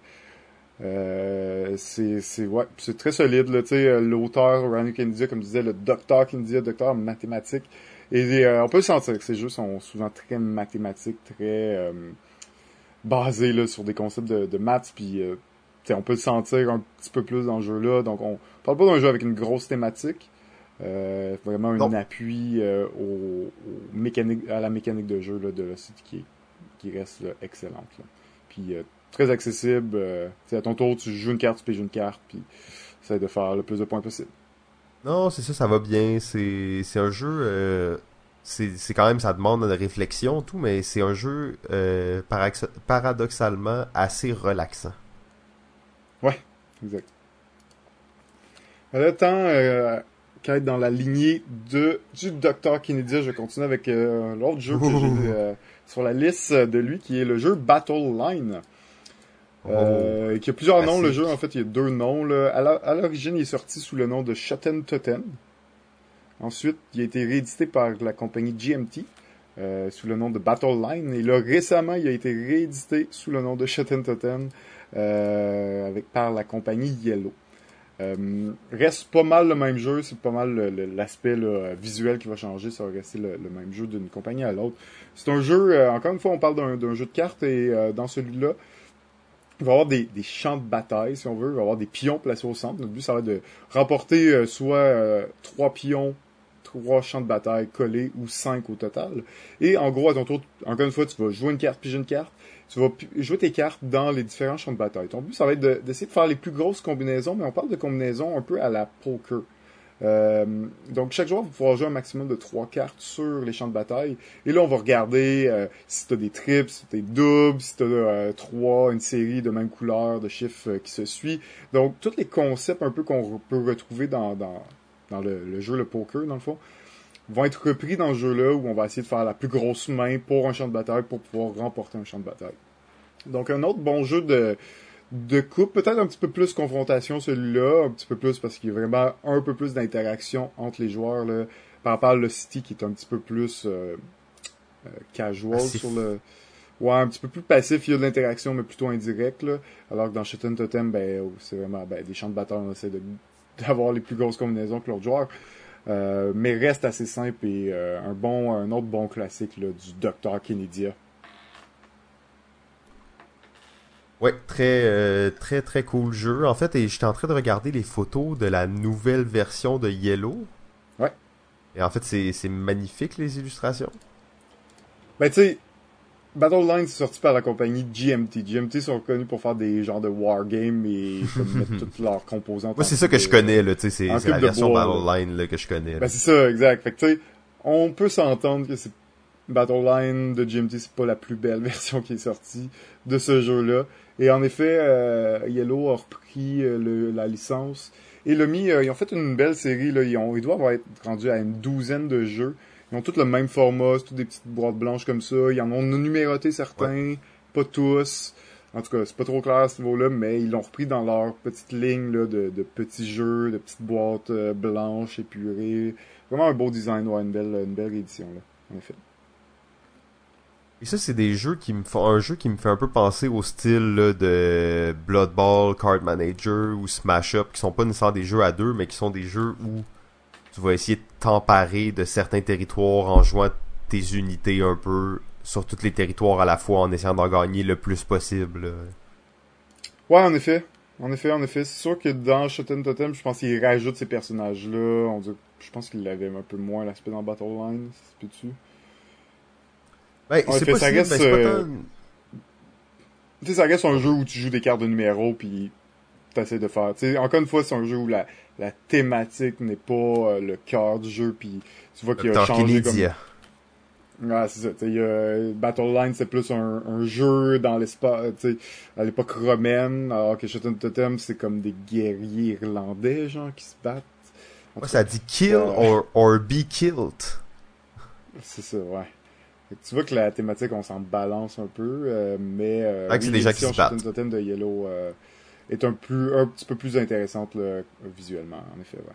Euh, c'est c'est ouais, c'est très solide là, tu sais euh, l'auteur Ryan Kennedy comme disait le docteur Kennedy, docteur en mathématiques et euh, on peut le sentir que ces jeux sont souvent très mathématiques, très euh, basés là sur des concepts de, de maths puis euh, tu sais, on peut le sentir un petit peu plus dans le jeu là. Donc on parle pas d'un jeu avec une grosse thématique, euh, vraiment un Non. appui euh, au, au mécanique, à la mécanique de jeu là, de la qui, est- qui reste là, excellente. Là. Puis euh, très accessible. À ton tour, tu joues une carte, tu payes une carte, puis essaie de faire le plus de points possible. Non, c'est ça, ça va bien. C'est un jeu. c'est quand même, ça demande de réflexion, tout, mais c'est un jeu parax- paradoxalement assez relaxant. Exact. Là, tant qu'à être dans la lignée de du Dr. Kennedy, je continue avec euh, l'autre jeu que j'ai euh, sur la liste de lui qui est le jeu Battle Line. Oh. Euh, qui a plusieurs noms, le jeu. En fait, il y a deux noms. Là. À l'origine, il est sorti sous le nom de Shotten Totten. Ensuite, il a été réédité par la compagnie GMT euh, sous le nom de Battle Line. Et là, récemment, il a été réédité sous le nom de Shotten Totten euh, avec, par la compagnie Yellow. Euh, reste pas mal le même jeu, c'est pas mal l'aspect visuel qui va changer, ça va rester le, même jeu d'une compagnie à l'autre. C'est un jeu, euh, encore une fois, on parle d'un d'un jeu de cartes et euh, dans celui-là, il va y avoir des, des champs de bataille, si on veut, il va y avoir des pions placés au centre. Notre but, ça va être de remporter euh, soit euh, trois pions, trois champs de bataille collés ou cinq au total. Et en gros, à ton tour, encore une fois, tu vas jouer une carte, piger une carte. Tu vas jouer tes cartes dans les différents champs de bataille. Ton but, ça va être de- d'essayer de, faire les plus grosses combinaisons, mais on parle de combinaisons un peu à la poker. Euh, donc, chaque joueur va pouvoir jouer un maximum de trois cartes sur les champs de bataille. Et là, on va regarder euh, si tu as des triples, si tu des doubles, si tu as trois, une série de même couleur, de chiffres euh, qui se suit. Donc, tous les concepts un peu qu'on peut retrouver dans, dans, dans le, le jeu, le poker, dans le fond, vont être repris dans ce jeu-là où on va essayer de faire la plus grosse main pour un champ de bataille pour pouvoir remporter un champ de bataille. Donc, un autre bon jeu de, de coupe, peut-être un petit peu plus confrontation celui-là, un petit peu plus parce qu'il y a vraiment un peu plus d'interaction entre les joueurs là, par rapport à le City qui est un petit peu plus euh, euh, casual sur le ouais un petit peu plus passif. Il y a de l'interaction mais plutôt indirect là. Alors que dans Shotten Totem ben c'est vraiment ben, des champs de bataille on essaie de d'avoir les plus grosses combinaisons que l'autre joueur Euh, mais reste assez simple et euh, un bon un autre bon classique là, du Dr Kennedia Ouais, très euh, très très cool jeu. En fait, et j'étais en train de regarder les photos de la nouvelle version de Yellow. Ouais. Et en fait, c'est c'est magnifique les illustrations. Ben, tu sais, Battle Line, c'est sorti par la compagnie GMT. GMT sont reconnus pour faire des genres de wargames et comme mettre toutes leurs composantes. Moi, c'est ça que je connais là, tu sais, c'est la version bois, Battle Line là, que je connais. là. Ben, c'est ça, exact. Fait que, tu sais, on peut s'entendre que c'est Battle Line de GMT, c'est pas la plus belle version qui est sortie de ce jeu-là. Et en effet, euh, Yellow a repris euh, le- la licence et l'a mis. euh, ils ont fait une belle série. Là, ils, ont, ils doivent être rendus à une douzaine de jeux. Ils ont tous le même format, c'est toutes des petites boîtes blanches comme ça. Ils en ont numéroté certains, pas tous. En tout cas, c'est pas trop clair à ce niveau-là, mais ils l'ont repris dans leur petite ligne là, de, de petits jeux, de petites boîtes euh, blanches épurées. Vraiment un beau design, ouais, une belle, une belle réédition, là, en effet. Et ça, c'est des jeux qui me font un jeu qui me fait un peu penser au style là, de Blood Ball, Card Manager ou Smash Up, qui sont pas nécessairement des jeux à deux, mais qui sont des jeux où tu vas essayer de t'emparer de certains territoires en jouant tes unités un peu sur tous les territoires à la fois en essayant d'en gagner le plus possible. Ouais, en effet. En effet, en effet. C'est sûr que dans Shotten Totem, je pense qu'il rajoute ces personnages-là. On dirait, je pense qu'il avait un peu moins l'aspect dans Battle Line, si tu. Ben, En c'est pas ça si- reste, euh, Tu sais, ça reste un jeu où tu joues des cartes de numéros, puis t'essaies de faire... Tu sais, encore une fois, c'est un jeu où la, la thématique n'est pas euh, le cœur du jeu, puis tu vois qu'il a changé comme... Ouais, c'est ça. Tu sais, il y a- Battle Line, c'est plus un, un jeu dans l'espace, tu sais, à l'époque romaine, alors que Shotten Totem, c'est comme des guerriers irlandais, genre, qui se battent. En Ouais, ça dit kill Euh. or, or be killed. C'est ça, ouais. Tu vois que la thématique, on s'en balance un peu, euh, mais euh, Ouais, que c'est des gens qui se battent. Totem de Yellow euh, est un, plus, un petit peu plus intéressante là, visuellement, en effet, ouais.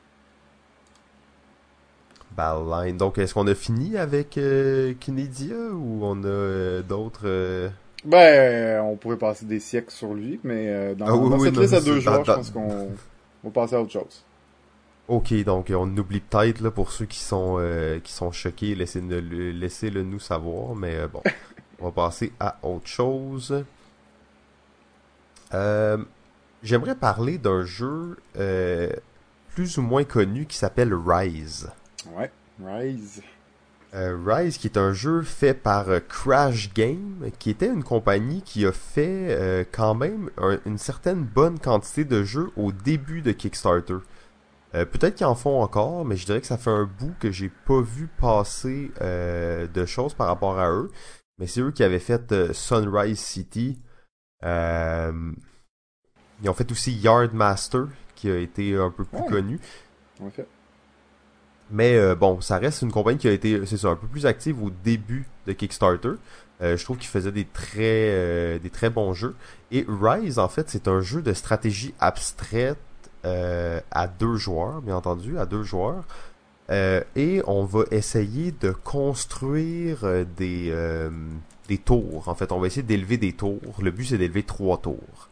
Line. Donc, est-ce qu'on a fini avec euh, Kinedia ou on a euh, d'autres... euh, Ben, on pourrait passer des siècles sur lui, mais euh, dans, Ah oui, dans oui, cette non, liste à deux joueurs, je pense qu'on va passer à autre chose. Ok, donc euh, on oublie peut-être là pour ceux qui sont euh, qui sont choqués, laissez-le laissez-le nous savoir, mais euh, bon, on va passer à autre chose. Euh, J'aimerais parler d'un jeu euh, plus ou moins connu qui s'appelle Rise. Ouais, Rise. Euh, Rise, qui est un jeu fait par euh, Crash Game, qui était une compagnie qui a fait euh, quand même un- une certaine bonne quantité de jeux au début de Kickstarter. Euh, Peut-être qu'ils en font encore, mais je dirais que ça fait un bout que j'ai pas vu passer euh, de choses par rapport à eux. Mais c'est eux qui avaient fait Sunrise City. Euh, ils ont fait aussi Yardmaster, qui a été un peu plus Ouais. connu. En. Mais euh, bon, ça reste une compagnie qui a été, c'est ça, un peu plus active au début de Kickstarter. je trouve qu'il faisait des très des très bons jeux. Et Rise, en fait, c'est un jeu de stratégie abstraite à deux joueurs, bien entendu, à deux joueurs. et on va essayer de construire des des tours. En fait, on va essayer d'élever des tours. Le but, c'est d'élever trois tours.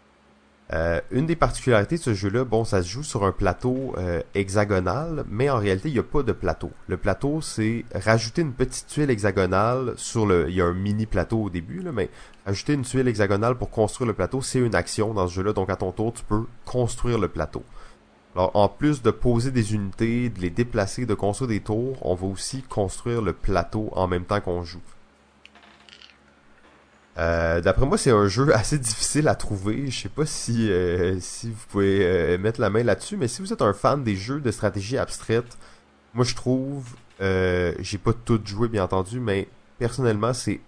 Euh, une des particularités de ce jeu-là, bon, ça se joue sur un plateau euh, hexagonal, mais en réalité, il n'y a pas de plateau. Le plateau, c'est rajouter une petite tuile hexagonale sur le... Il y a un mini plateau au début, mais ajouter une tuile hexagonale pour construire le plateau, c'est une action dans ce jeu-là. Donc, à ton tour, tu peux construire le plateau. Alors, en plus de poser des unités, de les déplacer, de construire des tours, on va aussi construire le plateau en même temps qu'on joue. Euh, D'après moi, c'est un jeu assez difficile à trouver. Je sais pas si euh, si vous pouvez euh, mettre la main là-dessus, mais si vous êtes un fan des jeux de stratégie abstraite, moi je trouve, j'ai pas tout joué bien entendu, mais personnellement c'est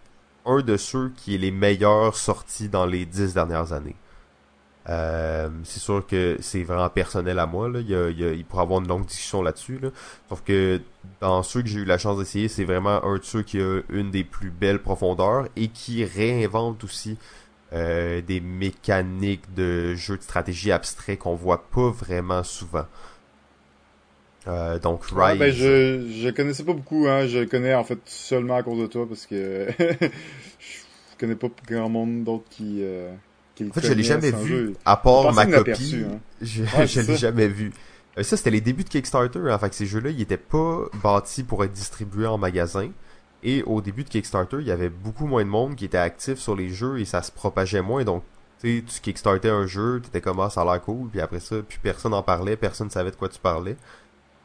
un de ceux qui est les meilleurs sortis dans les dix dernières années. Euh, c'est sûr que c'est vraiment personnel à moi. Là. Il, y a, il, pourrait avoir une longue discussion là-dessus. Là. Sauf que dans ceux que j'ai eu la chance d'essayer, c'est vraiment un de ceux qui a une des plus belles profondeurs et qui réinvente aussi euh, des mécaniques de jeux de stratégie abstrait qu'on voit pas vraiment souvent. Euh, donc Rise. ben je je connaissais pas beaucoup hein, je connais en fait seulement à cause de toi parce que je connais pas grand monde d'autres qui euh, en fait, je l'ai jamais vu, à part ma copie. Hein. Je, je l'ai jamais vu. Euh, ça, c'était les débuts de Kickstarter. En fait, ces jeux-là, ils étaient pas bâtis pour être distribués en magasin. Et au début de Kickstarter, il y avait beaucoup moins de monde qui était actif sur les jeux et ça se propageait moins. Donc, tu sais, tu kickstartais un jeu, t'étais comme ah, ça a l'air cool, puis après ça, puis personne en parlait, personne savait de quoi tu parlais.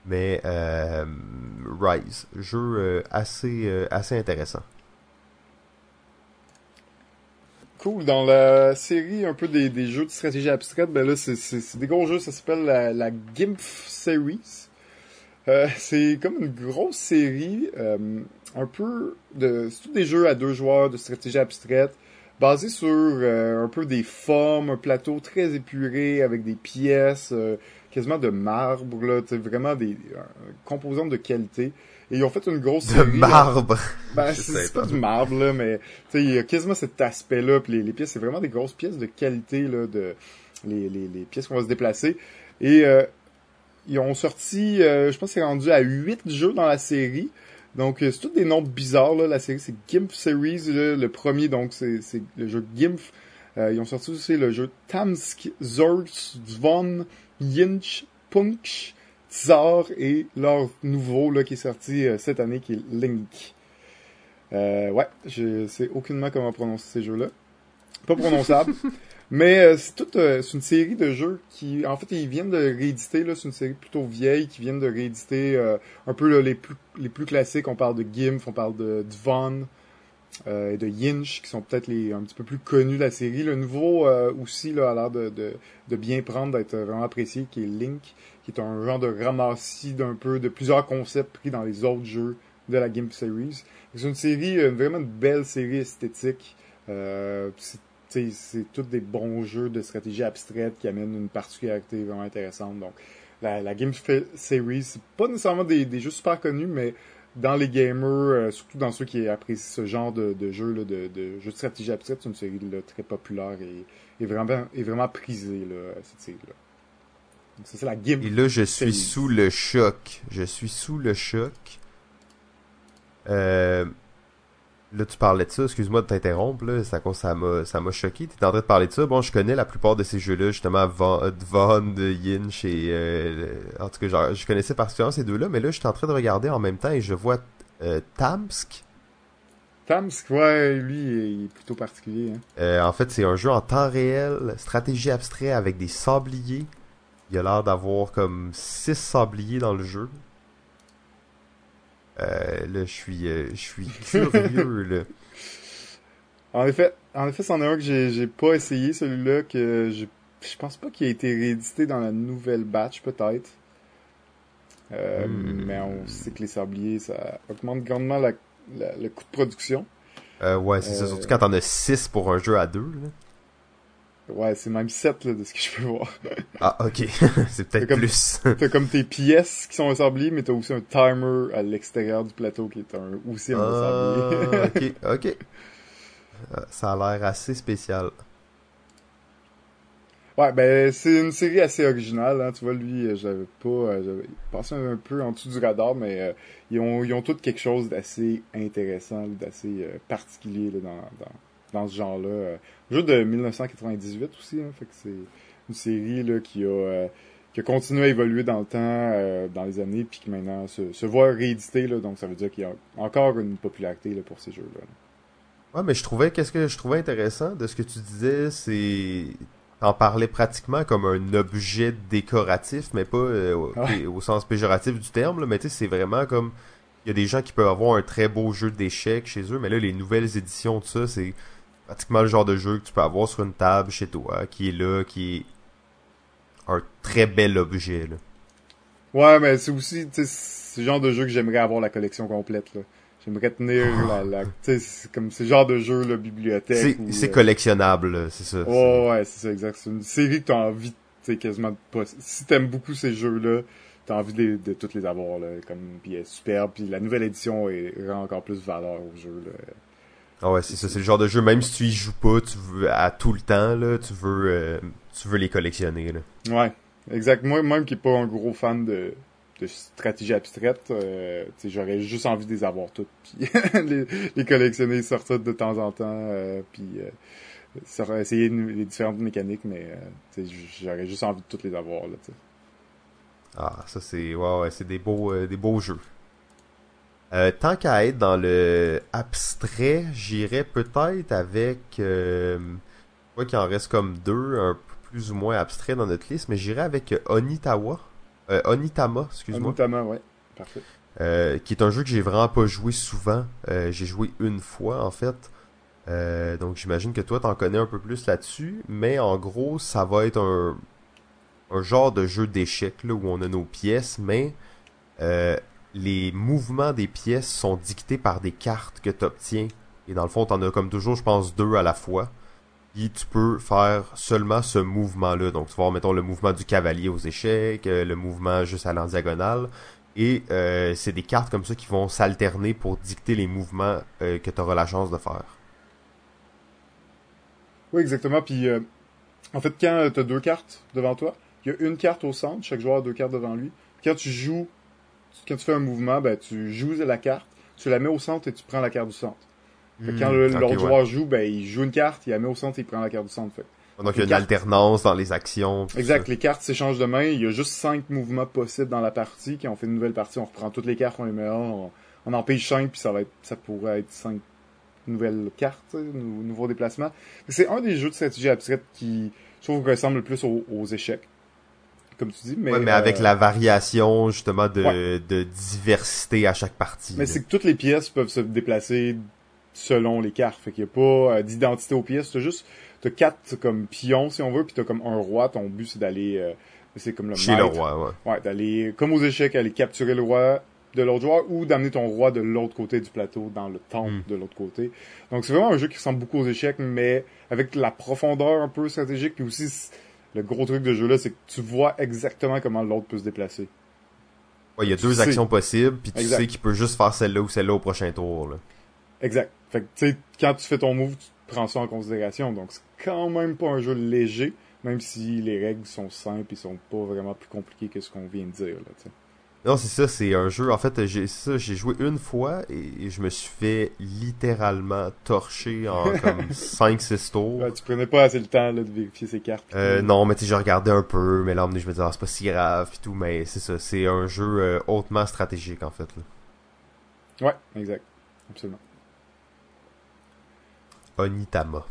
Mais euh, Rise, jeu euh, assez euh, assez intéressant cool. Dans la série un peu des, jeux de stratégie abstraite, ben là, c'est des gros jeux, ça s'appelle la, la GIMF Series. Euh, c'est comme une grosse série, euh, un peu de... C'est tous des jeux à deux joueurs de stratégie abstraite, basés sur euh, un peu des formes, un plateau très épuré, avec des pièces quasiment de marbre, là, vraiment des composantes de qualité. Et ils ont fait une grosse série. De marbre. Ben, c'est pas du marbre, là, mais il y a quasiment cet aspect-là. Puis les, pièces, c'est vraiment des grosses pièces de qualité, là, de les, les, les pièces qu'on va se déplacer. Et euh, ils ont sorti, euh, je pense que c'est rendu à 8 jeux dans la série. Donc, euh, c'est tous des noms bizarres, là. La série, c'est Gimpf Series. le premier, donc, c'est le jeu Gimpf. ils ont sorti aussi le jeu Tamsk, Zorz, Zvon, Yinch, Punch, Tsar et leur nouveau là, qui est sorti euh, cette année qui est Link. Euh, ouais, je sais aucunement comment prononcer ces jeux-là. Pas prononçable. mais euh, c'est toute c'est une série de jeux qui, en fait, ils viennent de rééditer. Là, c'est une série plutôt vieille qui viennent de rééditer un peu les plus les plus classiques. On parle de Gimpf, on parle de Dvon et de Yinch, qui sont peut-être les un petit peu plus connus de la série. Le nouveau aussi là, a l'air de, de, de bien prendre, d'être vraiment apprécié, qui est Link qui est un genre de ramassis d'un peu de plusieurs concepts pris dans les autres jeux de la Game Series. C'est une série, euh, vraiment une belle série esthétique. Euh, c'est tous des bons jeux de stratégie abstraite qui amènent une particularité vraiment intéressante. Donc, la, la Game Series, pas nécessairement des, des, jeux super connus, mais dans les gamers, euh, surtout dans ceux qui apprécient ce genre de, de jeux, là, de, de jeux de stratégie abstraite, c'est une série là, très populaire et, et, vraiment, et vraiment prisée, là, cette série-là. C'est la Et là, je suis sous le choc. Je suis sous le choc. Euh, là, tu parlais de ça. Excuse-moi de t'interrompre. Là, ça, ça m'a, ça m'a choqué. T'es en train de parler de ça. Bon, je connais la plupart de ces jeux-là, justement, Von, de Yinch et euh, en tout cas, genre, je connaissais particulièrement ces deux-là, mais là, je suis en train de regarder en même temps et je vois euh, Tamsk. Tamsk, ouais, lui, il est plutôt particulier. Hein. Euh, en fait, c'est un jeu en temps réel, stratégie abstrait avec des sabliers. Il a l'air d'avoir comme 6 sabliers dans le jeu. Euh, là, je suis, euh, je suis curieux, là. En effet, en effet, c'en est un que j'ai pas essayé, celui-là, que je, je pense pas qu'il a été réédité dans la nouvelle batch, peut-être. Euh, hmm. Mais on sait que les sabliers, ça augmente grandement la, le coût de production. Euh, ouais, c'est ça. Surtout quand t'en as 6 pour un jeu à 2. Ouais, c'est même 7 là, de ce que je peux voir. ah, ok. c'est peut-être plus. t'as comme tes pièces qui sont assemblées, mais t'as aussi un timer à l'extérieur du plateau qui est un, aussi un ah, ok, ok. Ça a l'air assez spécial. Ouais, ben c'est une série assez originale, hein. tu vois, lui, euh, j'avais pas, euh, j'avais passé un peu en dessous du radar, mais euh, ils ont ils ont tous quelque chose d'assez intéressant, d'assez particulier là, dans, dans, dans ce genre-là. jeu de 1998 aussi, hein, fait que c'est une série là qui a qui a continué à évoluer dans le temps, dans les années, puis qui maintenant se, se voit réédité, là, donc ça veut dire qu'il y a encore une popularité là, pour ces jeux-là. Ouais, mais je trouvais, qu'est-ce que je trouvais intéressant de ce que tu disais, c'est en parlait pratiquement comme un objet décoratif, mais pas euh, au, sens péjoratif du terme. mais tu sais, c'est vraiment comme il y a des gens qui peuvent avoir un très beau jeu d'échecs chez eux, mais là, les nouvelles éditions de ça, c'est pratiquement le genre de jeu que tu peux avoir sur une table chez toi, qui est là, qui est un très bel objet. Là. Ouais, mais c'est aussi, c'est le genre de jeu que j'aimerais avoir la collection complète. Là. J'aimerais tenir la, la comme ce genre de jeu, la bibliothèque. C'est euh, collectionnable, c'est ça. Oh, ouais, c'est ça, exact. C'est une série que t'as envie, tu sais, quasiment de pas... Si t'aimes beaucoup ces jeux-là, t'as envie de, de toutes les avoir, là. Comme, puis elle est superbe, puis la nouvelle édition est, rend encore plus valeur au jeu, là. Ah ouais, c'est ça, c'est le genre de jeu, même si tu y joues pas, tu veux, à tout le temps, là, tu veux, euh, tu veux les collectionner, là. Ouais, exact. Moi, même qui est pas un gros fan de, de stratégie abstraite, euh, j'aurais juste envie de les avoir toutes, puis les, les, collectionner, sortir de temps en temps, euh, puis essayer les différentes mécaniques, mais j'aurais juste envie de toutes les avoir. Là, ah, ça c'est ouais, ouais c'est des beaux euh, des beaux jeux. Tant qu'à être dans le abstrait, j'irais peut-être avec euh, vois qu'il en reste comme deux, un peu plus ou moins abstrait dans notre liste, mais j'irais avec Onitawa. Euh, Onitama, excuse-moi. Onitama, ouais. Parfait. Euh, qui est un jeu que j'ai vraiment pas joué souvent. Euh, j'ai joué une fois, en fait. Euh, donc j'imagine que toi, t'en connais un peu plus là-dessus. Mais en gros, ça va être un, un genre de jeu d'échecs, là, où on a nos pièces, mais les mouvements des pièces sont dictés par des cartes que tu obtiens. Et dans le fond, t'en as comme toujours, je pense, deux à la fois. Puis tu peux faire seulement ce mouvement-là. Donc tu vas voir, mettons, le mouvement du cavalier aux échecs, euh, le mouvement juste à l'en diagonale. Et euh, c'est des cartes comme ça qui vont s'alterner pour dicter les mouvements euh, que tu auras la chance de faire. Oui, exactement. Puis en fait, quand tu as deux cartes devant toi, il y a une carte au centre, chaque joueur a deux cartes devant lui. Quand tu joues, quand tu fais un mouvement, ben, tu joues la carte, tu la mets au centre et tu prends la carte du centre quand hmm, l'autre joueur joue, ben, il joue une carte, il la met au centre et il prend la carte du centre. Fait. Donc il y a une alternance dans les actions. Exact, les cartes s'échangent de main. Il y a juste cinq mouvements possibles dans la partie. Quand on fait une nouvelle partie, on reprend toutes les cartes, on les met là, on, on en pige cinq, puis ça va être, ça pourrait être cinq nouvelles cartes, nouveaux déplacements. C'est un des jeux de stratégie abstraite qui, je trouve, ressemble le plus aux, échecs. Comme tu dis, mais. Ouais, mais avec euh, la variation, justement, de, de diversité à chaque partie. Mais c'est que toutes les pièces peuvent se déplacer selon les cartes. Fait qu'il n'y a pas euh, d'identité aux pièces. T'as juste, t'as quatre comme pions, si on veut, puis t'as comme un roi. Ton but, c'est d'aller, euh, c'est comme le Chez le roi, ouais. Ouais, d'aller, comme aux échecs, aller capturer le roi de l'autre joueur ou d'amener ton roi de l'autre côté du plateau dans le temple hmm. de l'autre côté. Donc c'est vraiment un jeu qui ressemble beaucoup aux échecs, mais avec la profondeur un peu stratégique, puis aussi le gros truc de jeu là, c'est que tu vois exactement comment l'autre peut se déplacer. Ouais, il y a deux actions possibles, puis tu sais qu'il peut juste faire celle-là ou celle-là au prochain tour. Là. Exact. Fait que, tu sais, quand tu fais ton move, tu prends ça en considération. Donc, c'est quand même pas un jeu léger, même si les règles sont simples et sont pas vraiment plus compliquées que ce qu'on vient de dire, là. Non, c'est ça, c'est un jeu. En fait, j'ai ça, j'ai joué une fois et je me suis fait littéralement torcher en comme 5-6 tours. tu prenais pas assez le temps là, de vérifier ces cartes. Euh, non, mais tu sais, je regardais un peu, mais là, je me disais, ah, c'est pas si grave et tout, mais c'est ça, c'est un jeu euh, hautement stratégique en fait. Là. Ouais, exact. Absolument. Onitama.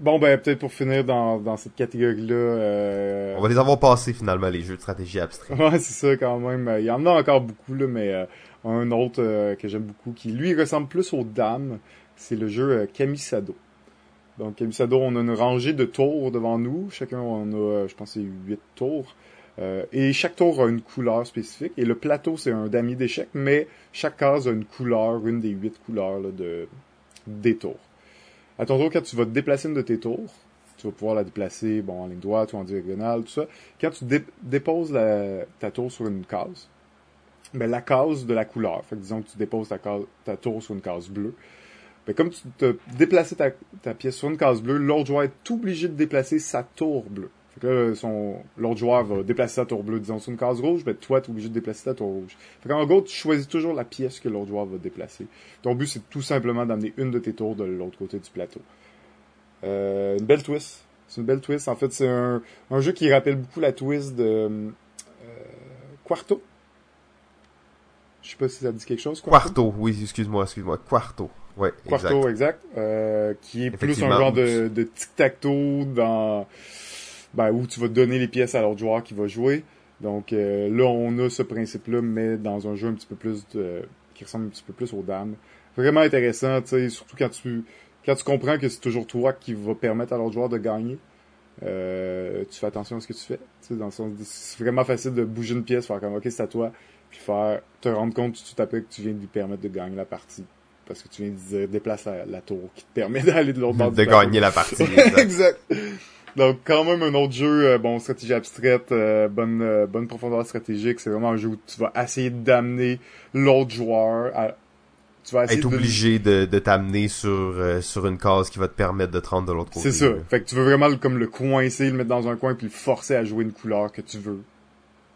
Bon, ben, peut-être pour finir dans, dans cette catégorie-là. Euh... On va les avoir passés finalement, les jeux de stratégie abstraits. Ouais, c'est ça quand même. Il y en a encore beaucoup, là, mais euh, un autre euh, que j'aime beaucoup, qui lui ressemble plus aux dames, c'est le jeu euh, Kamisado. Donc, Kamisado, on a une rangée de tours devant nous. Chacun, on a, je pense, c'est 8 tours. et chaque tour a une couleur spécifique. Et le plateau, c'est un damier d'échecs, mais chaque case a une couleur, une des huit couleurs là, de, des tours. À ton tour, quand tu vas déplacer une de tes tours, tu vas pouvoir la déplacer en ligne droite ou en diagonale, tout ça. Quand tu déposes ta tour sur une case, ben, la case de la couleur, disons que tu déposes ta, tour sur une case bleue, ben, comme tu te ta pièce sur une case bleue, l'autre joueur est obligé de déplacer sa tour bleue. Fait que là, son, l'autre joueur va déplacer sa tour bleue, disons, sur une case rouge, ben, toi, t'es obligé de déplacer ta tour rouge. Fait qu'en gros, tu choisis toujours la pièce que l'autre joueur va déplacer. Ton but, c'est tout simplement d'amener une de tes tours de l'autre côté du plateau. Euh, une belle twist. C'est une belle twist. En fait, c'est un, un jeu qui rappelle beaucoup la twist de euh, Quarto. Je sais pas si ça dit quelque chose. Quarto, oui, excuse-moi, excuse-moi. Quarto. Ouais, Quarto, exact. Euh, qui est plus un genre de, de tic-tac-toe dans ben, où tu vas donner les pièces à l'autre joueur qui va jouer. Donc euh, là, on a ce principe-là, mais dans un jeu un petit peu plus de, qui ressemble un petit peu plus aux dames. Vraiment intéressant, tu sais, surtout quand tu quand tu comprends que c'est toujours toi qui va permettre à l'autre joueur de gagner. Euh, tu fais attention à ce que tu fais. Tu sais, dans le sens, c'est vraiment facile de bouger une pièce, faire comme ok c'est à toi, puis faire te rendre compte tout à fait que tu viens de lui permettre de gagner la partie parce que tu viens de dire déplace la, tour qui te permet d'aller de l'autre bord. De gagner la partie. exact. Donc quand même un autre jeu, euh, bon stratégie abstraite, euh, bonne euh, bonne profondeur stratégique. C'est vraiment un jeu où tu vas essayer d'amener l'autre joueur à tu vas être obligé de, de t'amener sur sur une case qui va te permettre de te rendre de l'autre côté. C'est ça. Fait que tu veux vraiment comme le coincer, le mettre dans un coin puis le forcer à jouer une couleur que tu veux,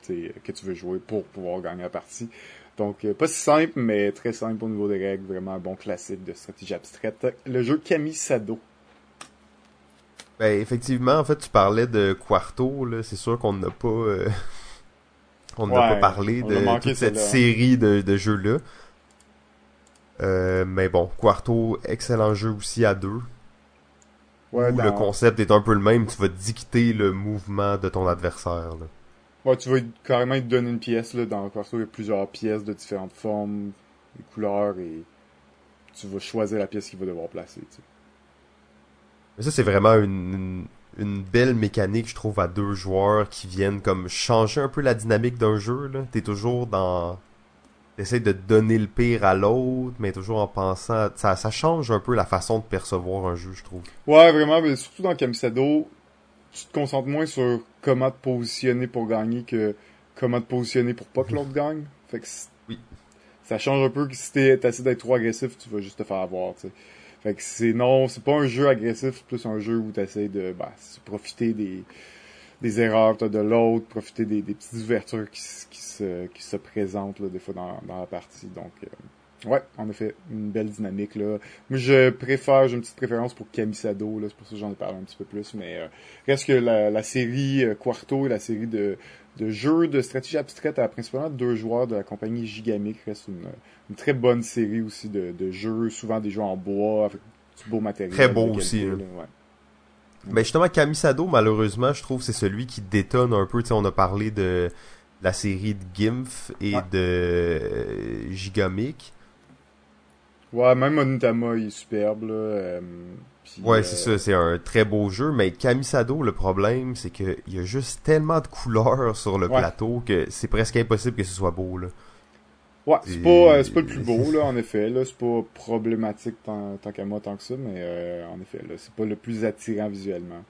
que tu veux jouer pour pouvoir gagner la partie. Donc pas si simple mais très simple au niveau des règles, vraiment un bon classique de stratégie abstraite. Le jeu Kamisado. Ben, effectivement, en fait, tu parlais de Quarto, là. C'est sûr qu'on n'a pas, euh, on n'a pas parlé de toute cette série de, de jeux-là. Euh, mais bon, Quarto, excellent jeu aussi à deux. Ouais, où le concept est un peu le même, tu vas dicter le mouvement de ton adversaire. Là. Ouais, tu vas carrément te donner une pièce. Là. Dans Quarto, il y a plusieurs pièces de différentes formes, et couleurs, et tu vas choisir la pièce qu'il va devoir placer. Tu sais. Mais ça, c'est vraiment une, une, belle mécanique, je trouve, à deux joueurs qui viennent comme changer un peu la dynamique d'un jeu. Là. T'es toujours dans... T'essayes de donner le pire à l'autre, mais toujours en pensant... Ça, ça change un peu la façon de percevoir un jeu, je trouve. Ouais, vraiment, mais surtout dans Camisado, tu te concentres moins sur comment te positionner pour gagner que comment te positionner pour pas que l'autre gagne. Fait que oui. ça change un peu que si t'es assez d'être trop agressif, tu vas juste te faire avoir, tu sais. Fait que c'est non, c'est pas un jeu agressif, c'est plus un jeu où tu essaies de bah, profiter des, des erreurs de l'autre, profiter des, petites ouvertures qui, se, qui se présentent des fois dans, la partie. Donc euh, ouais, en effet, une belle dynamique là. Moi je préfère, j'ai une petite préférence pour Camisado, c'est pour ça que j'en ai parlé un petit peu plus, mais euh, reste que la, la série euh, Quarto et la série de de jeux de stratégie abstraite à principalement deux joueurs de la compagnie Gigamic reste une, une très bonne série aussi de, de, jeux, souvent des jeux en bois, avec du beau matériel. Très beau aussi. Hein. ouais. Ben justement, Kamisado, malheureusement, je trouve c'est celui qui détonne un peu. Tu sais, on a parlé de la série de Gimpf et de euh, Gigamic. Ouais, même Onitama il est superbe. Là. Euh, ouais, c'est ça, c'est un très beau jeu, mais Kamisado, le problème, c'est qu'il y a juste tellement de couleurs sur le plateau que c'est presque impossible que ce soit beau, là. Ouais, c'est pas, euh, pas le plus beau, là, en effet, là, c'est pas problématique tant, tant qu'à moi tant que ça, mais euh, en effet, là, c'est pas le plus attirant visuellement.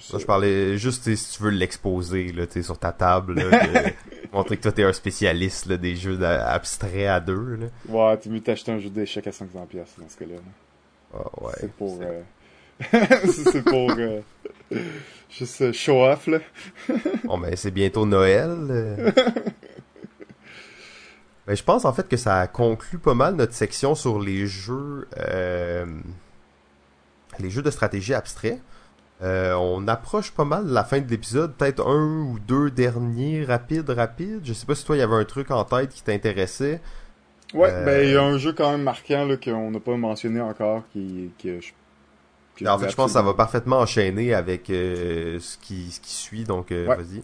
Ça, je parlais juste si tu veux l'exposer là, sur ta table, là, montrer que toi t'es un spécialiste là, des jeux abstraits à deux. Là. Ouais, t'es mieux t'acheter un jeu d'échecs à 500$ dans ce cas-là. Ah, ouais, c'est pour... Euh... c'est pour euh, juste euh, show off là. bon ben c'est bientôt Noël. Euh. ben, je pense en fait que ça conclut pas mal notre section sur les jeux les jeux de stratégie abstrait. on approche pas mal de la fin de l'épisode, peut-être un ou deux derniers rapides, rapides. Je sais pas si toi il y avait un truc en tête qui t'intéressait. Ouais, ben il y a un jeu quand même marquant là qu'on n'a pas mentionné encore qui, qui je en fait, je pense que ça va parfaitement enchaîner avec euh, ce, qui, ce qui suit, donc euh, vas-y.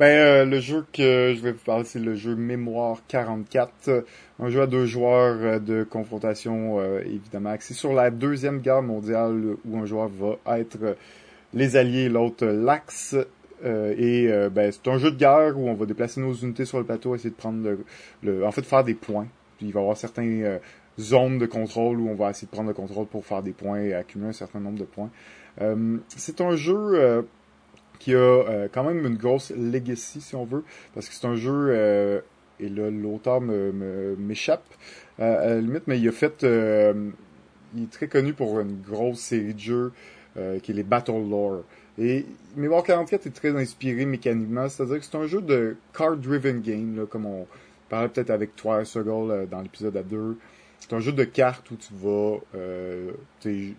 Ben, euh, le jeu que je vais vous parler, c'est le jeu Mémoire 44. Un jeu à deux joueurs de confrontation, évidemment, axé sur la Deuxième Guerre mondiale, où un joueur va être les alliés, l'autre l'axe. et ben, c'est un jeu de guerre où on va déplacer nos unités sur le plateau, essayer de prendre le, le en fait, faire des points. Puis il va y avoir certains zone de contrôle où on va essayer de prendre le contrôle pour faire des points et accumuler un certain nombre de points. Euh, c'est un jeu euh, qui a euh, quand même une grosse legacy, si on veut, parce que c'est un jeu, et là, l'auteur m'échappe, à la limite, mais il a fait... il est très connu pour une grosse série de jeux qui est les Battle Lore. Et Mémoire 44 est très inspiré mécaniquement, c'est-à-dire que c'est un jeu de card-driven game, là, comme on parlait peut-être avec Twice Circle dans l'épisode à 2. C'est un jeu de cartes où tu vas... Euh,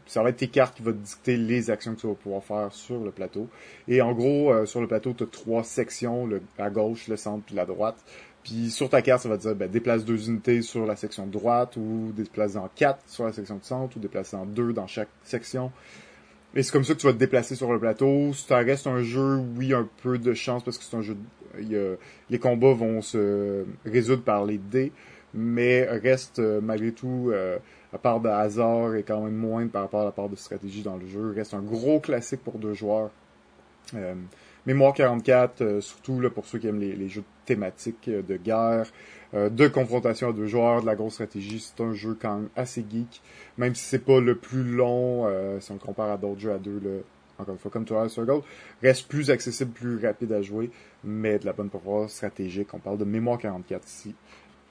ça va être tes cartes qui vont dicter les actions que tu vas pouvoir faire sur le plateau. Et en gros, euh, sur le plateau, tu as trois sections, le, à gauche, le centre, puis la droite. Puis sur ta carte, ça va te dire ben, déplace deux unités sur la section droite, ou déplace en quatre sur la section de centre, ou déplace en deux dans chaque section. Et c'est comme ça que tu vas te déplacer sur le plateau. Ça reste un jeu, oui, un peu de chance parce que c'est un jeu. les combats vont se résoudre par les dés, mais reste euh, malgré tout, euh, la part de hasard est quand même moindre par rapport à la part de stratégie dans le jeu. Reste un gros classique pour deux joueurs. Euh, Mémoire 44, surtout là, pour ceux qui aiment les jeux thématiques de guerre. Euh, de confrontation à deux joueurs, de la grosse stratégie. C'est un jeu quand même assez geek, même si c'est pas le plus long euh, si on le compare à d'autres jeux à deux. Encore une fois, comme Twilight Circle, reste plus accessible, plus rapide à jouer, mais de la bonne performance stratégique. On parle de Mémoire 44 ici.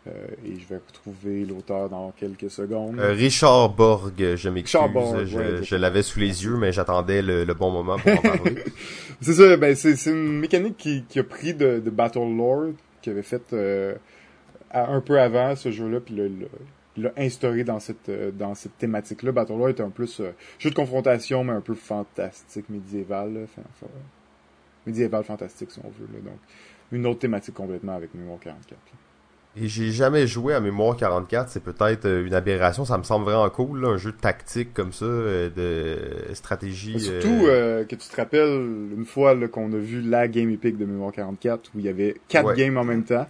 Euh, et je vais retrouver l'auteur dans quelques secondes. Richard Borg, je m'excuse. je, je l'avais sous les yeux, mais j'attendais le, bon moment pour en parler. c'est ça, ben c'est une mécanique qui, qui a pris de, de Battle Lore, qui avait fait un peu avant ce jeu-là, puis l'a instauré dans cette euh, dans cette thématique-là. Battle Lore est un plus euh, jeu de confrontation, mais un peu fantastique, médiéval. médiéval fantastique, si on veut. Donc, une autre thématique complètement avec Mémoire 44. Et j'ai jamais joué à Mémoire 44, c'est peut-être euh, une aberration, ça me semble vraiment cool, un jeu tactique comme ça, de stratégie. Surtout que tu te rappelles une fois qu'on a vu la game epic de Mémoire 44 où il y avait quatre games en même temps.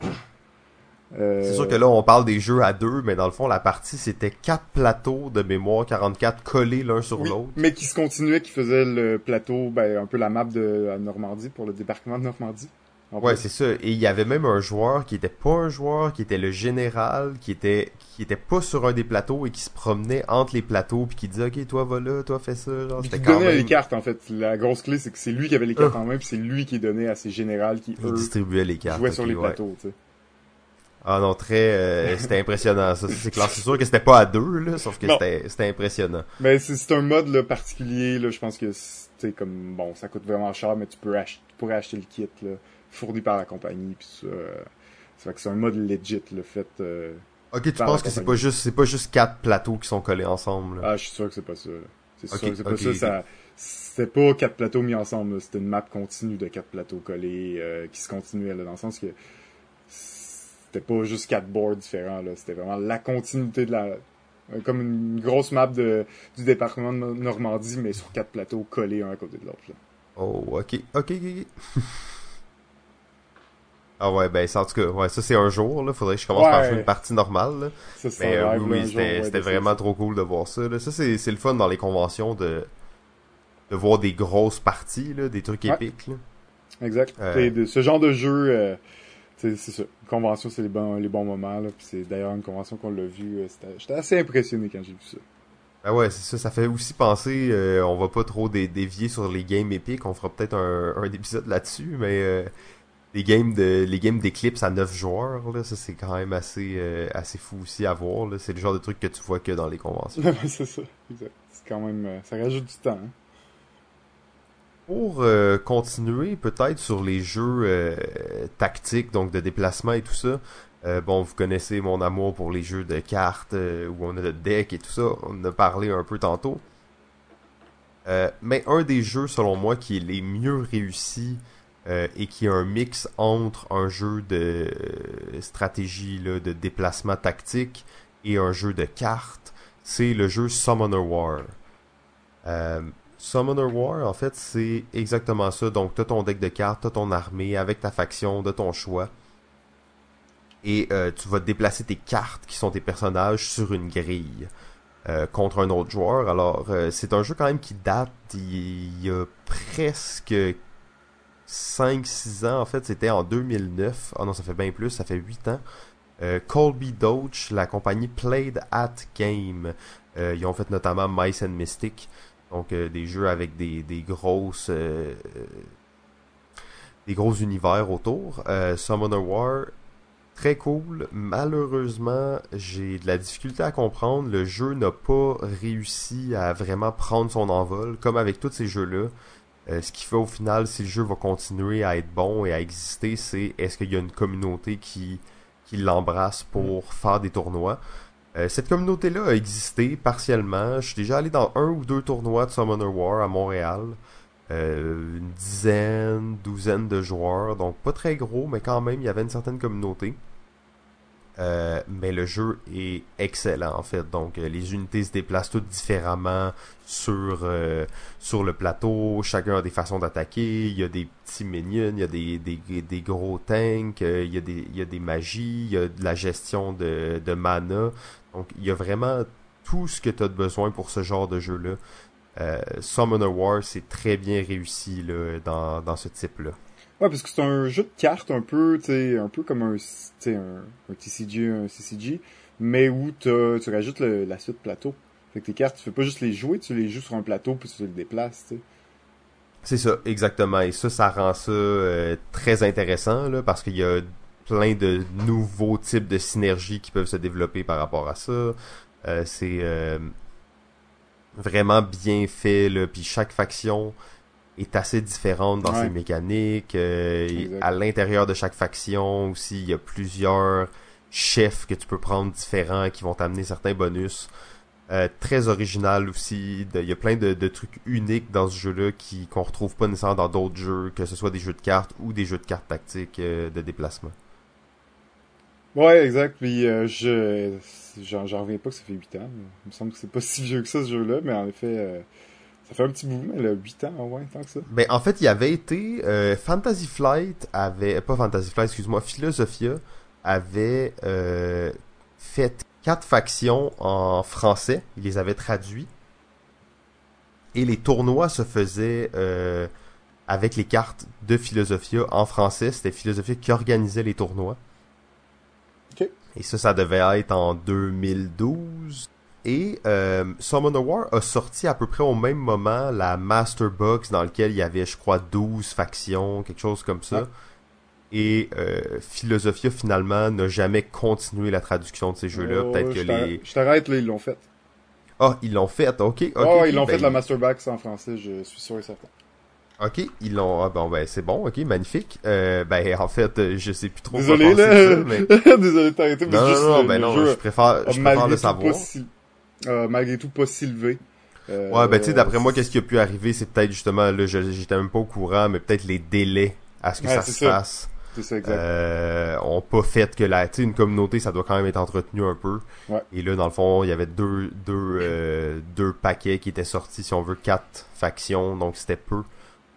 C'est sûr que là, on parle des jeux à deux, mais dans le fond, la partie, c'était quatre plateaux de mémoire 44 collés l'un sur l'autre. Mais qui se continuaient, qui faisaient le plateau, ben, un peu la map de la Normandie pour le débarquement de Normandie. Ouais, c'est ça. Et il y avait même un joueur qui était pas un joueur, qui était le général, qui était qui était pas sur un des plateaux et qui se promenait entre les plateaux puis qui disait OK, toi va là, toi fais ça, genre c'était quand donnait les cartes en fait. La grosse clé c'est que c'est lui qui avait les cartes en main puis c'est lui qui donnait à ses générales qui eux distribuait les cartes. Jouaient sur les plateaux, tu sais. Ah non, très, euh, c'était impressionnant. Ça, c'est clair. C'est sûr que c'était pas à deux, là, sauf que c'était, c'était impressionnant. Mais c'est un mode là, particulier, là. Je pense que c'est comme bon, ça coûte vraiment cher, mais tu peux acheter, tu pourrais acheter le kit là, fourni par la compagnie, puis ça. Euh, que c'est un mode legit, le fait. Euh, ok, tu penses que c'est pas juste, c'est pas juste quatre plateaux qui sont collés ensemble. Là? Ah, je suis sûr que c'est pas ça. C'est sûr que c'est pas ça. ça c'était pas quatre plateaux mis ensemble. C'était une map continue de quatre plateaux collés euh, qui se continuaient là, dans le sens que c'était pas juste quatre boards différents, là. C'était vraiment la continuité de la, comme une grosse map de, du département de Normandie, mais sur quatre plateaux collés un à côté de l'autre, Oh, ok, ok, ok. ah ouais, ben, en tout cas, ouais, ça c'est un jour, là. Faudrait que je commence par jouer une partie normale, là. Ça, mais euh, oui, c'était vraiment trop cool de voir ça, là. Ça, c'est le fun dans les conventions de, de voir des grosses parties, là, des trucs épiques, là. Exact. Euh... De, ce genre de jeu, euh, c'est ça. convention, c'est les bons, les bons moments. Là. Puis c'est d'ailleurs une convention qu'on l'a vue. Euh, j'étais assez impressionné quand j'ai vu ça. Ben ouais, c'est ça. Ça fait aussi penser, euh, on va pas trop dévier sur les games épiques. On fera peut-être un, un épisode là-dessus, mais euh, les games de les games d'Eclipse à 9 joueurs, là, ça c'est quand même assez assez fou aussi à voir. C'est le genre de truc que tu vois que dans les conventions. c'est ça, C'est quand même, ça rajoute du temps. Hein. Pour euh, continuer peut-être sur les jeux euh, tactiques, donc de déplacement et tout ça, euh, bon, vous connaissez mon amour pour les jeux de cartes où on a le deck et tout ça, on en a parlé un peu tantôt. mais un des jeux, selon moi, qui est les mieux réussis et qui a un mix entre un jeu de stratégie, là, de déplacement tactique et un jeu de cartes, c'est le jeu Summoner War. Summoner War, en fait, c'est exactement ça. Donc, tu as ton deck de cartes, tu as ton armée avec ta faction de ton choix. Et euh, tu vas déplacer tes cartes qui sont tes personnages sur une grille euh, contre un autre joueur. Alors, euh, c'est un jeu quand même qui date il y a presque 5-6 ans. En fait, c'était en 2009. Ah non, ça fait bien plus, ça fait 8 ans. Colby Doge, la compagnie Played at Game. ils ont fait notamment Mice and Mystic. Donc euh, des jeux avec des, des grosses euh, euh, des gros univers autour. Summoner War très cool. Malheureusement, j'ai de la difficulté à comprendre. Le jeu n'a pas réussi à vraiment prendre son envol, comme avec tous ces jeux-là. Euh, ce qui fait au final, si le jeu va continuer à être bon et à exister, c'est est-ce qu'il y a une communauté qui, qui l'embrasse pour faire des tournois. Euh, cette communauté-là a existé partiellement. Je suis déjà allé dans un ou deux tournois de Summoner War à Montréal. Euh, une dizaine, douzaine de joueurs, donc pas très gros, mais quand même, il y avait une certaine communauté. Euh, mais le jeu est excellent en fait. Donc euh, les unités se déplacent toutes différemment sur euh, sur le plateau. Chacun a des façons d'attaquer. Il y a des petits minions, il y a des, des, des gros tanks, il y a des il y a des magies, il y a de la gestion de, de mana. Donc il y a vraiment tout ce que tu as besoin pour ce genre de jeu là. Euh, Summoner War c'est très bien réussi là, dans, dans ce type là. Ouais, parce que c'est un jeu de cartes un peu, tu un peu comme un, un, un TCG, un CCG, mais où tu rajoutes la suite plateau. Fait que tes cartes, tu fais pas juste les jouer, tu les joues sur un plateau puis tu les déplaces. C'est ça, exactement. Et ça, ça rend ça euh, très intéressant, là, parce qu'il y a plein de nouveaux types de synergies qui peuvent se développer par rapport à ça. Euh, c'est euh, vraiment bien fait, là, puis chaque faction est assez différente dans ses mécaniques. Euh, à l'intérieur de chaque faction aussi, il y a plusieurs chefs que tu peux prendre différents qui vont t'amener certains bonus. Euh, très original aussi. Il y a plein de, de, trucs uniques dans ce jeu-là qui qu'on retrouve pas nécessairement dans d'autres jeux, que ce soit des jeux de cartes ou des jeux de cartes tactiques euh, de déplacement. Ouais, exact. Puis euh, je j'en reviens pas que ça fait 8 ans. Il me semble que c'est pas si vieux que ça ce jeu-là, mais en effet ça fait un petit elle a 8 ans, ouais, tant que ça. Ben, en fait, il y avait été, euh, Fantasy Flight avait, pas Fantasy Flight, excuse-moi, Philosophia avait euh, fait quatre factions en français. Il les avait traduits. Et les tournois se faisaient euh, avec les cartes de Philosophia en français. C'était Philosophia qui organisait les tournois. Okay. Et ça, ça devait être en 2012. Et euh, Summoner War a sorti à peu près au même moment la Master Box dans lequel il y avait, je crois, 12 factions, quelque chose comme ça. Et euh, Philosophia, finalement, n'a jamais continué la traduction de ces jeux-là. Oh, Peut-être que les... Je t'arrête, là, ils l'ont fait. Ah, ils l'ont fait, ok. okay oh, ils l'ont fait la Master Box en français, je suis sûr et certain. Ok, ils l'ont. Ah bon, ben c'est bon, ok, magnifique. Euh, ben en fait, je sais plus trop. Désolé là. Ça, mais... Désolé, t'as arrêté. Non, non, non, ben non, je préfère, je préfère le savoir. Euh, malgré tout pas si levé. Euh, ouais, ben tu sais, d'après moi, qu'est-ce qui a pu arriver, c'est peut-être justement, là, j'étais même pas au courant, mais peut-être les délais à ce que ça se ça. fasse. Ça. Euh, ont pas fait que la, tu sais, une communauté, ça doit quand même être entretenu un peu. Ouais. Et là, dans le fond, il y avait deux, deux, euh, deux paquets qui étaient sortis, si on veut, quatre factions, donc c'était peu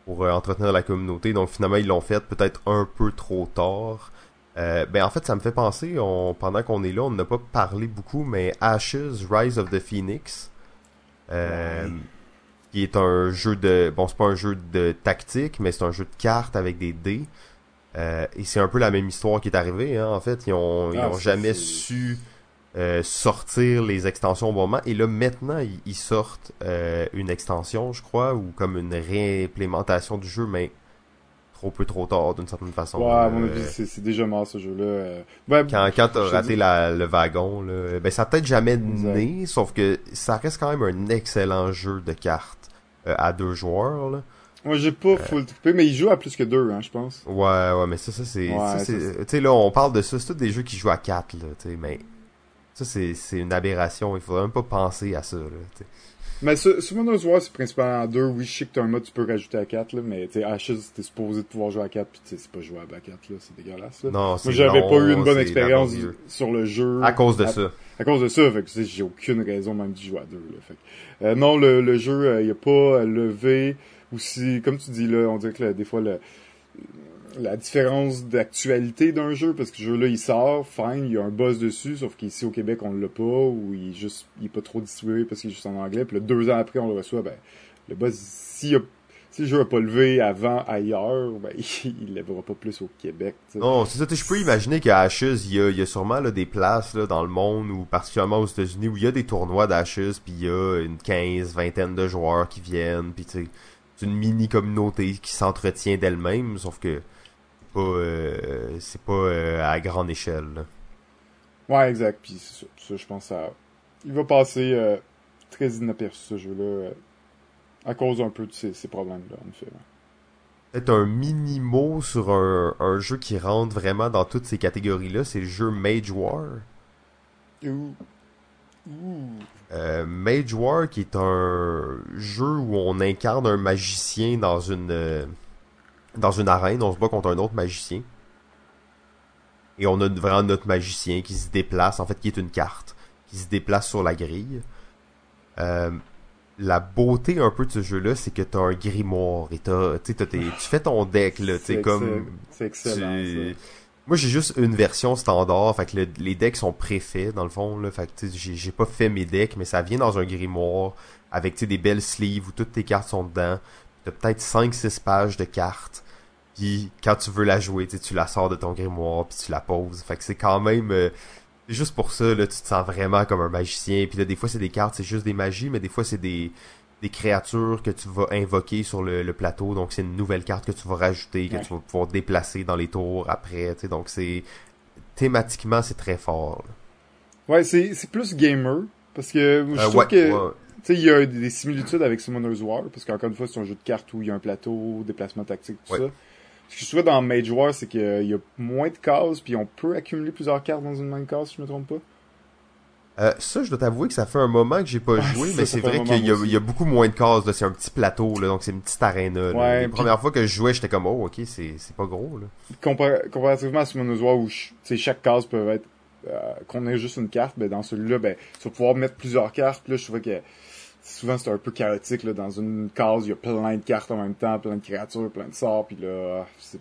pour euh, entretenir la communauté. Donc finalement, ils l'ont fait peut-être un peu trop tard. Euh, ben en fait, ça me fait penser, on, pendant qu'on est là, on n'a pas parlé beaucoup, mais Ashes, Rise of the Phoenix, euh, qui est un jeu de, bon, c'est pas un jeu de tactique, mais c'est un jeu de cartes avec des dés. Euh, et c'est un peu la même histoire qui est arrivée, hein, en fait. Ils ont, ils ah, ont jamais su sortir les extensions au bon moment. Et là, maintenant, ils, sortent une extension, je crois, ou comme une réimplémentation du jeu, mais trop peu trop tard d'une certaine façon. Ouais, à mon avis, c'est déjà mort ce jeu-là. Euh. Quand quand t'as raté la, le wagon, là, ben ça a peut-être jamais né, sauf que ça reste quand même un excellent jeu de cartes euh, à deux joueurs. Là. Moi, j'ai pas euh... full trippé, mais il joue à plus que deux, hein, je pense. Ouais, ouais, mais ça, ça c'est, ouais, tu sais là, on parle de ça, c'est tous des jeux qui jouent à quatre, là, tu sais, mais ça c'est, c'est une aberration. Il faudrait même pas penser à ça, là. T'sais. Mais Summoner's War, c'est principalement en 2. Oui, je sais que t'as un mode tu peux rajouter à 4, là, mais tu sais, Ashes, t'es supposé de pouvoir jouer à 4, puis tu sais, c'est pas jouable à 4, là, c'est dégueulasse. Là. Non, Moi, j'avais pas eu une bonne expérience sur le jeu. À cause de à, ça. À cause de ça, fait que j'ai aucune raison même d'y jouer à 2, là. Fait euh, non, le, le jeu, euh, il a pas levé, ou si, comme tu dis, là, on dirait que là, des fois, le la différence d'actualité d'un jeu, parce que ce jeu-là, il sort, fine, il y a un buzz dessus, sauf qu'ici au Québec, on l'a pas, ou il est juste, il est pas trop distribué parce qu'il est juste en anglais, puis là, deux ans après, on le reçoit, ben, le buzz, si, si le jeu a pas levé avant ailleurs, ben, il, lèvera pas plus au Québec. Non, c'est ça, je peux imaginer qu'à Ashes, il y a, il y a sûrement, là, des places, là, dans le monde, ou particulièrement aux États-Unis, où il y a des tournois d'Ashes, puis il y a une quinze, vingtaine de joueurs qui viennent, puis tu c'est une mini communauté qui s'entretient d'elle-même, sauf que pas, euh, c'est pas euh, à grande échelle. là. Ouais, exact. Puis c'est ça. Ça, je pense ça. Il va passer euh, très inaperçu ce jeu-là. à cause un peu de ces, ces problèmes-là, en effet. ouais. Peut-être un mini-mot sur un, un jeu qui rentre vraiment dans toutes ces catégories-là, c'est le jeu Mage War. Ouh. Euh, Mage War, qui est un jeu où on incarne un magicien dans une dans une arène, on se bat contre un autre magicien. Et on a vraiment notre magicien qui se déplace, en fait, qui est une carte, qui se déplace sur la grille. Euh, la beauté un peu de ce jeu-là, c'est que t'as un grimoire et t'as, t'as tes- tu fais ton deck là, tu sais, C'est comme excellent. C'est excellent, tu- ça. Moi, j'ai juste une version standard, fait que le- les decks sont préfaits, dans le fond, là. Fait que, j'ai, pas fait mes decks, mais ça vient dans un grimoire, avec, tu sais, des belles sleeves où toutes tes cartes sont dedans. T'as peut-être 5-6 pages de cartes. Puis, quand tu veux la jouer, tu sais, tu la sors de ton grimoire, puis tu la poses. Fait que c'est quand même... euh, c'est juste pour ça, là, tu te sens vraiment comme un magicien. Puis là, des fois, c'est des cartes, c'est juste des magies, mais des fois, c'est des des créatures que tu vas invoquer sur le, le plateau. Donc, c'est une nouvelle carte que tu vas rajouter, que Ouais. tu vas pouvoir déplacer dans les tours après. Tu sais, donc, c'est thématiquement, c'est très fort. là. Ouais, c'est c'est plus gamer. Parce que je Euh, trouve ouais, que. ouais. Tu sais, il y a des similitudes avec Summoner's War, parce qu'encore une fois, c'est un jeu de cartes où il y a un plateau, déplacement tactique, tout Ouais. ça. Ce que je trouve dans Mage War, c'est qu'il y a moins de cases, puis on peut accumuler plusieurs cartes dans une même case, si je me trompe pas. Euh, ça, je dois t'avouer que ça fait un moment que j'ai pas joué, mais c'est vrai qu'il y, a- y beaucoup moins de cases. C'est un petit plateau, là, donc c'est une petite arena. là. Ouais, Les puis- premières fois que je jouais, j'étais comme, oh, ok, c'est pas gros. Là. Compar- comparativement à Summoner's War, où chaque case peut être... euh, qu'on ait juste une carte, ben dans celui-là, ben, tu vas pouvoir mettre plusieurs cartes. Là, je trouvais que souvent, c'est un peu chaotique. Là. Dans une case, il y a plein de cartes en même temps, plein de créatures, plein de sorts, puis là, c'est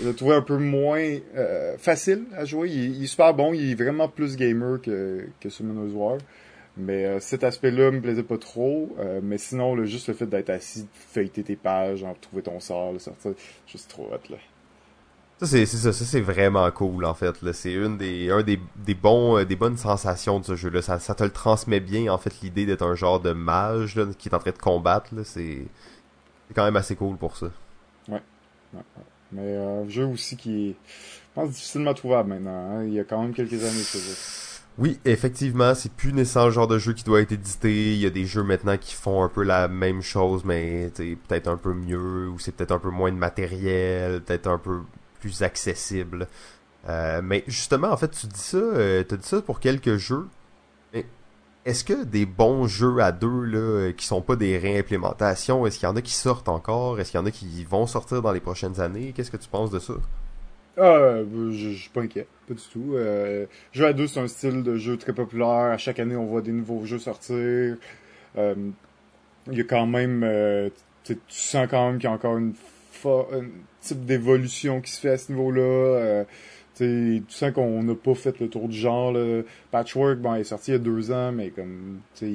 je l'ai trouvé un peu moins euh, facile à jouer. Il, est super bon, il est vraiment plus gamer que, que Summoner's War. Mais euh, cet aspect-là me plaisait pas trop. Euh, mais sinon, là, juste le fait d'être assis, feuilleter tes pages, en trouver ton sort, le sortir, juste trop hot, là. Ça, c'est c'est ça, ça c'est vraiment cool, en fait. là. C'est une des, un des, des bons, euh, des bonnes sensations de ce jeu-là. Ça, ça te le transmet bien, en fait, l'idée d'être un genre de mage, là, qui est en train de combattre, là. C'est c'est quand même assez cool pour ça. Ouais, ouais. Mais euh, un jeu aussi qui est, je pense, difficilement trouvable maintenant. hein. Il y a quand même quelques années, ce jeu. Oui, effectivement, c'est plus nécessairement le genre de jeu qui doit être édité. Il y a des jeux maintenant qui font un peu la même chose, mais peut-être un peu mieux, ou c'est peut-être un peu moins de matériel, peut-être un peu plus accessible. Euh, mais justement, en fait, tu dis ça, euh, dit ça pour quelques jeux. Mais est-ce que des bons jeux à deux là, euh, qui sont pas des réimplémentations, est-ce qu'il y en a qui sortent encore? Est-ce qu'il y en a qui vont sortir dans les prochaines années? Qu'est-ce que tu penses de ça? Ah, euh, je, je suis pas inquiet, pas du tout. Euh, jeu à deux, c'est un style de jeu très populaire. À chaque année, on voit des nouveaux jeux sortir. Il y a quand même, tu tu sens quand même qu'il y a encore une, fo- un type d'évolution qui se fait à ce niveau-là. Euh, tu sais, tu sens qu'on n'a pas fait le tour du genre. Là. Patchwork, bon, il est sorti il y a deux ans, mais comme, tu sais,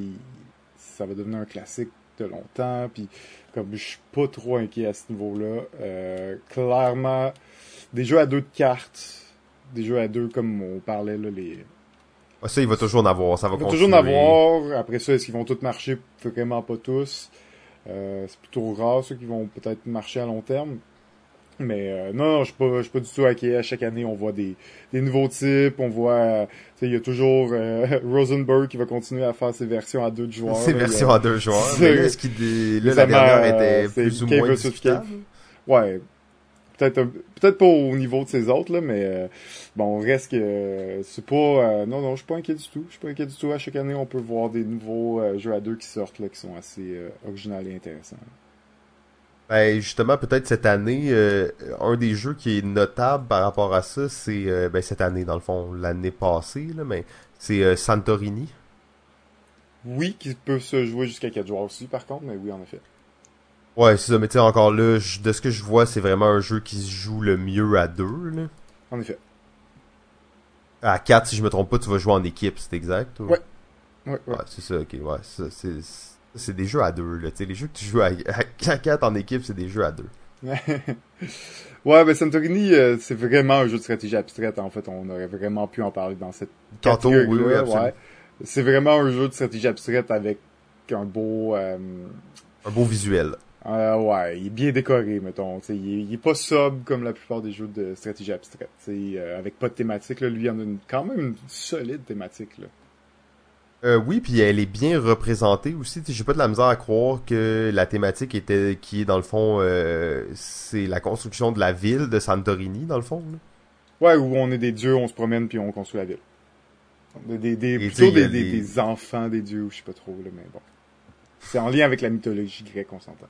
ça va devenir un classique de longtemps. Puis, comme, je suis pas trop inquiet à ce niveau-là. Euh, clairement, des jeux à deux de cartes, des jeux à deux comme on parlait là, les. Ah, Ça, il va toujours en avoir. Ça va Il va continuer. toujours en avoir. Après ça, est-ce qu'ils vont tous marcher? Vraiment pas tous. Euh, c'est plutôt rare ceux qui vont peut-être marcher à long terme. Mais euh, non, non, je suis pas, je suis pas du tout inquiet. À chaque année, on voit des, des nouveaux types. On voit, euh, il y a toujours euh, Rosenberg qui va continuer à faire ses versions à deux de joueurs. A- versions à deux joueurs. Mais là, est-ce qu'il là, la dernière euh, était c'est plus ou moins discutable? Ouais, peut-être peut-être pas au niveau de ces autres là, mais euh, bon, reste que euh, c'est pas euh, non non, je suis pas inquiet du tout. Je suis pas inquiet du tout. À chaque année, on peut voir des nouveaux euh, jeux à deux qui sortent là, qui sont assez euh, originaux et intéressants. Ben, justement, peut-être cette année, euh, un des jeux qui est notable par rapport à ça, c'est euh, ben, cette année, dans le fond, l'année passée, là, mais c'est euh, Santorini. Oui, qui peut se jouer jusqu'à 4 joueurs aussi, par contre, mais oui, en effet. Ouais, c'est ça, mais tu sais, encore là, je- de ce que je vois, c'est vraiment un jeu qui se joue le mieux à deux. Là. En effet. À 4, si je me trompe pas, tu vas jouer en équipe, c'est exact? ou- Ouais. Ouais, ouais. Ouais, c'est ça, ok, ouais. ça, C'est c'est des jeux à deux, là. Les jeux que tu joues à, à 4 en équipe, c'est des jeux à deux. ouais, ben Santorini, euh, c'est vraiment un jeu de stratégie abstraite. En fait, on aurait vraiment pu en parler dans cette Tantôt, oui, oui, ouais. C'est vraiment un jeu de stratégie abstraite avec un beau, euh, Un beau visuel. Euh, ouais, il est bien décoré, mettons. il, est, il est pas sobre comme la plupart des jeux de stratégie abstraite. Euh, avec pas de thématique, là, lui, il en a une, quand même une solide thématique. Là. Euh, oui, puis elle est bien représentée aussi. J'ai pas de la misère à croire que la thématique était, qui est dans le fond, euh, c'est la construction de la ville de Santorini, dans le fond. Ouais, où on est des dieux, on se promène puis on construit la ville. Des, des, plutôt des, des, enfants des dieux, je sais pas trop, là, mais bon. C'est en lien avec la mythologie grecque, on s'entend.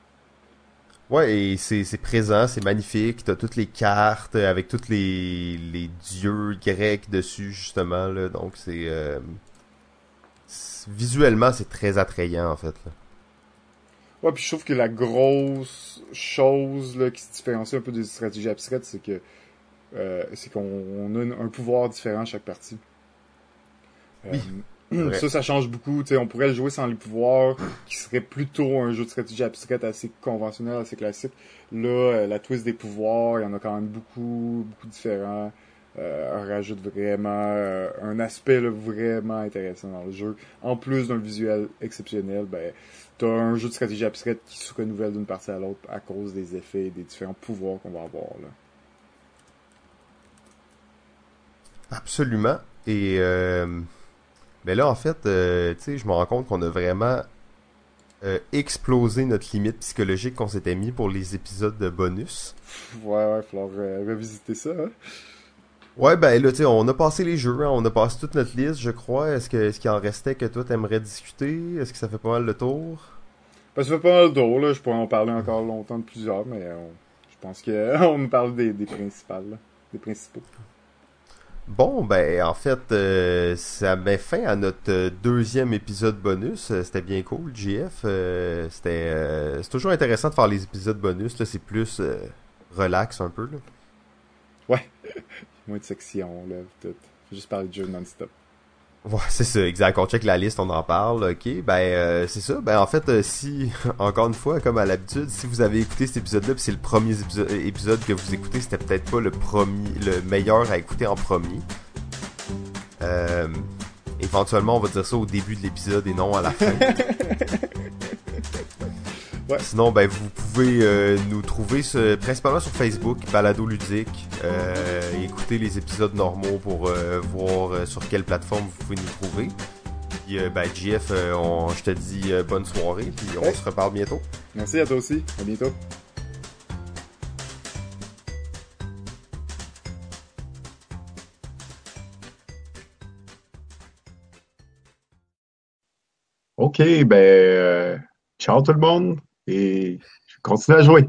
Ouais, et c'est présent, c'est magnifique. T'as toutes les cartes avec tous les, les dieux grecs dessus, justement. Là, donc c'est... Euh, visuellement, c'est très attrayant, en fait. Là. Ouais, puis je trouve que la grosse chose là, qui se différencie un peu des stratégies abstraites, c'est que euh, c'est qu'on a un pouvoir différent à chaque partie. oui. Ça, ça change beaucoup. on pourrait le jouer sans les pouvoirs, qui serait plutôt un jeu de stratégie abstraite assez conventionnel, assez classique. Là, euh, la twist des pouvoirs, il y en a quand même beaucoup, beaucoup différents. Euh, rajoute vraiment euh, un aspect vraiment intéressant dans le jeu. En plus d'un visuel exceptionnel, ben, t'as un jeu de stratégie abstraite qui se renouvelle d'une partie à l'autre à cause des effets et des différents pouvoirs qu'on va avoir. Là. Absolument. Et euh, mais là, en fait, euh, tu sais, je me rends compte qu'on a vraiment euh, explosé notre limite psychologique qu'on s'était mis pour les épisodes de bonus. Ouais, ouais, il falloir euh, revisiter ça. Hein? Ouais, ben là, tu sais, on a passé les jeux, hein, on a passé toute notre liste, je crois. Est-ce que est-ce qu'il en restait que toi t'aimerais discuter? Est-ce que ça fait pas mal le tour? Ben, ça fait pas mal le tour, là. Je pourrais en parler encore longtemps de plusieurs, mais je pense qu'on me parle des, des principales, des principaux. Bon, ben en fait, euh, ça met fin à notre euh, deuxième épisode bonus. Euh, c'était bien cool, JF. c'était c'est toujours intéressant de faire les épisodes bonus. Là, c'est plus relax un peu. Là. Ouais, moins de sections là, tout. juste parler de jeu non-stop. Ouais, c'est ça, exact. On check la liste, on en parle, ok. Ben, euh, c'est ça. Ben, en fait, euh, si, encore une fois, comme à l'habitude, si vous avez écouté cet épisode-là, c'est le premier épisode, que vous écoutez, c'était peut-être pas le premier, le meilleur à écouter en premier. Euh, éventuellement, on va dire ça au début de l'épisode et non à la fin. Sinon, ben, vous pouvez euh, nous trouver principalement sur Facebook, Balado Ludique. Euh, écouter les épisodes normaux pour euh, voir sur quelle plateforme vous pouvez nous trouver. Puis, ben, JF, je te dis bonne soirée, puis on se reparle bientôt. Merci à toi aussi. À bientôt. OK, ben, ciao tout le monde et je continue à jouer.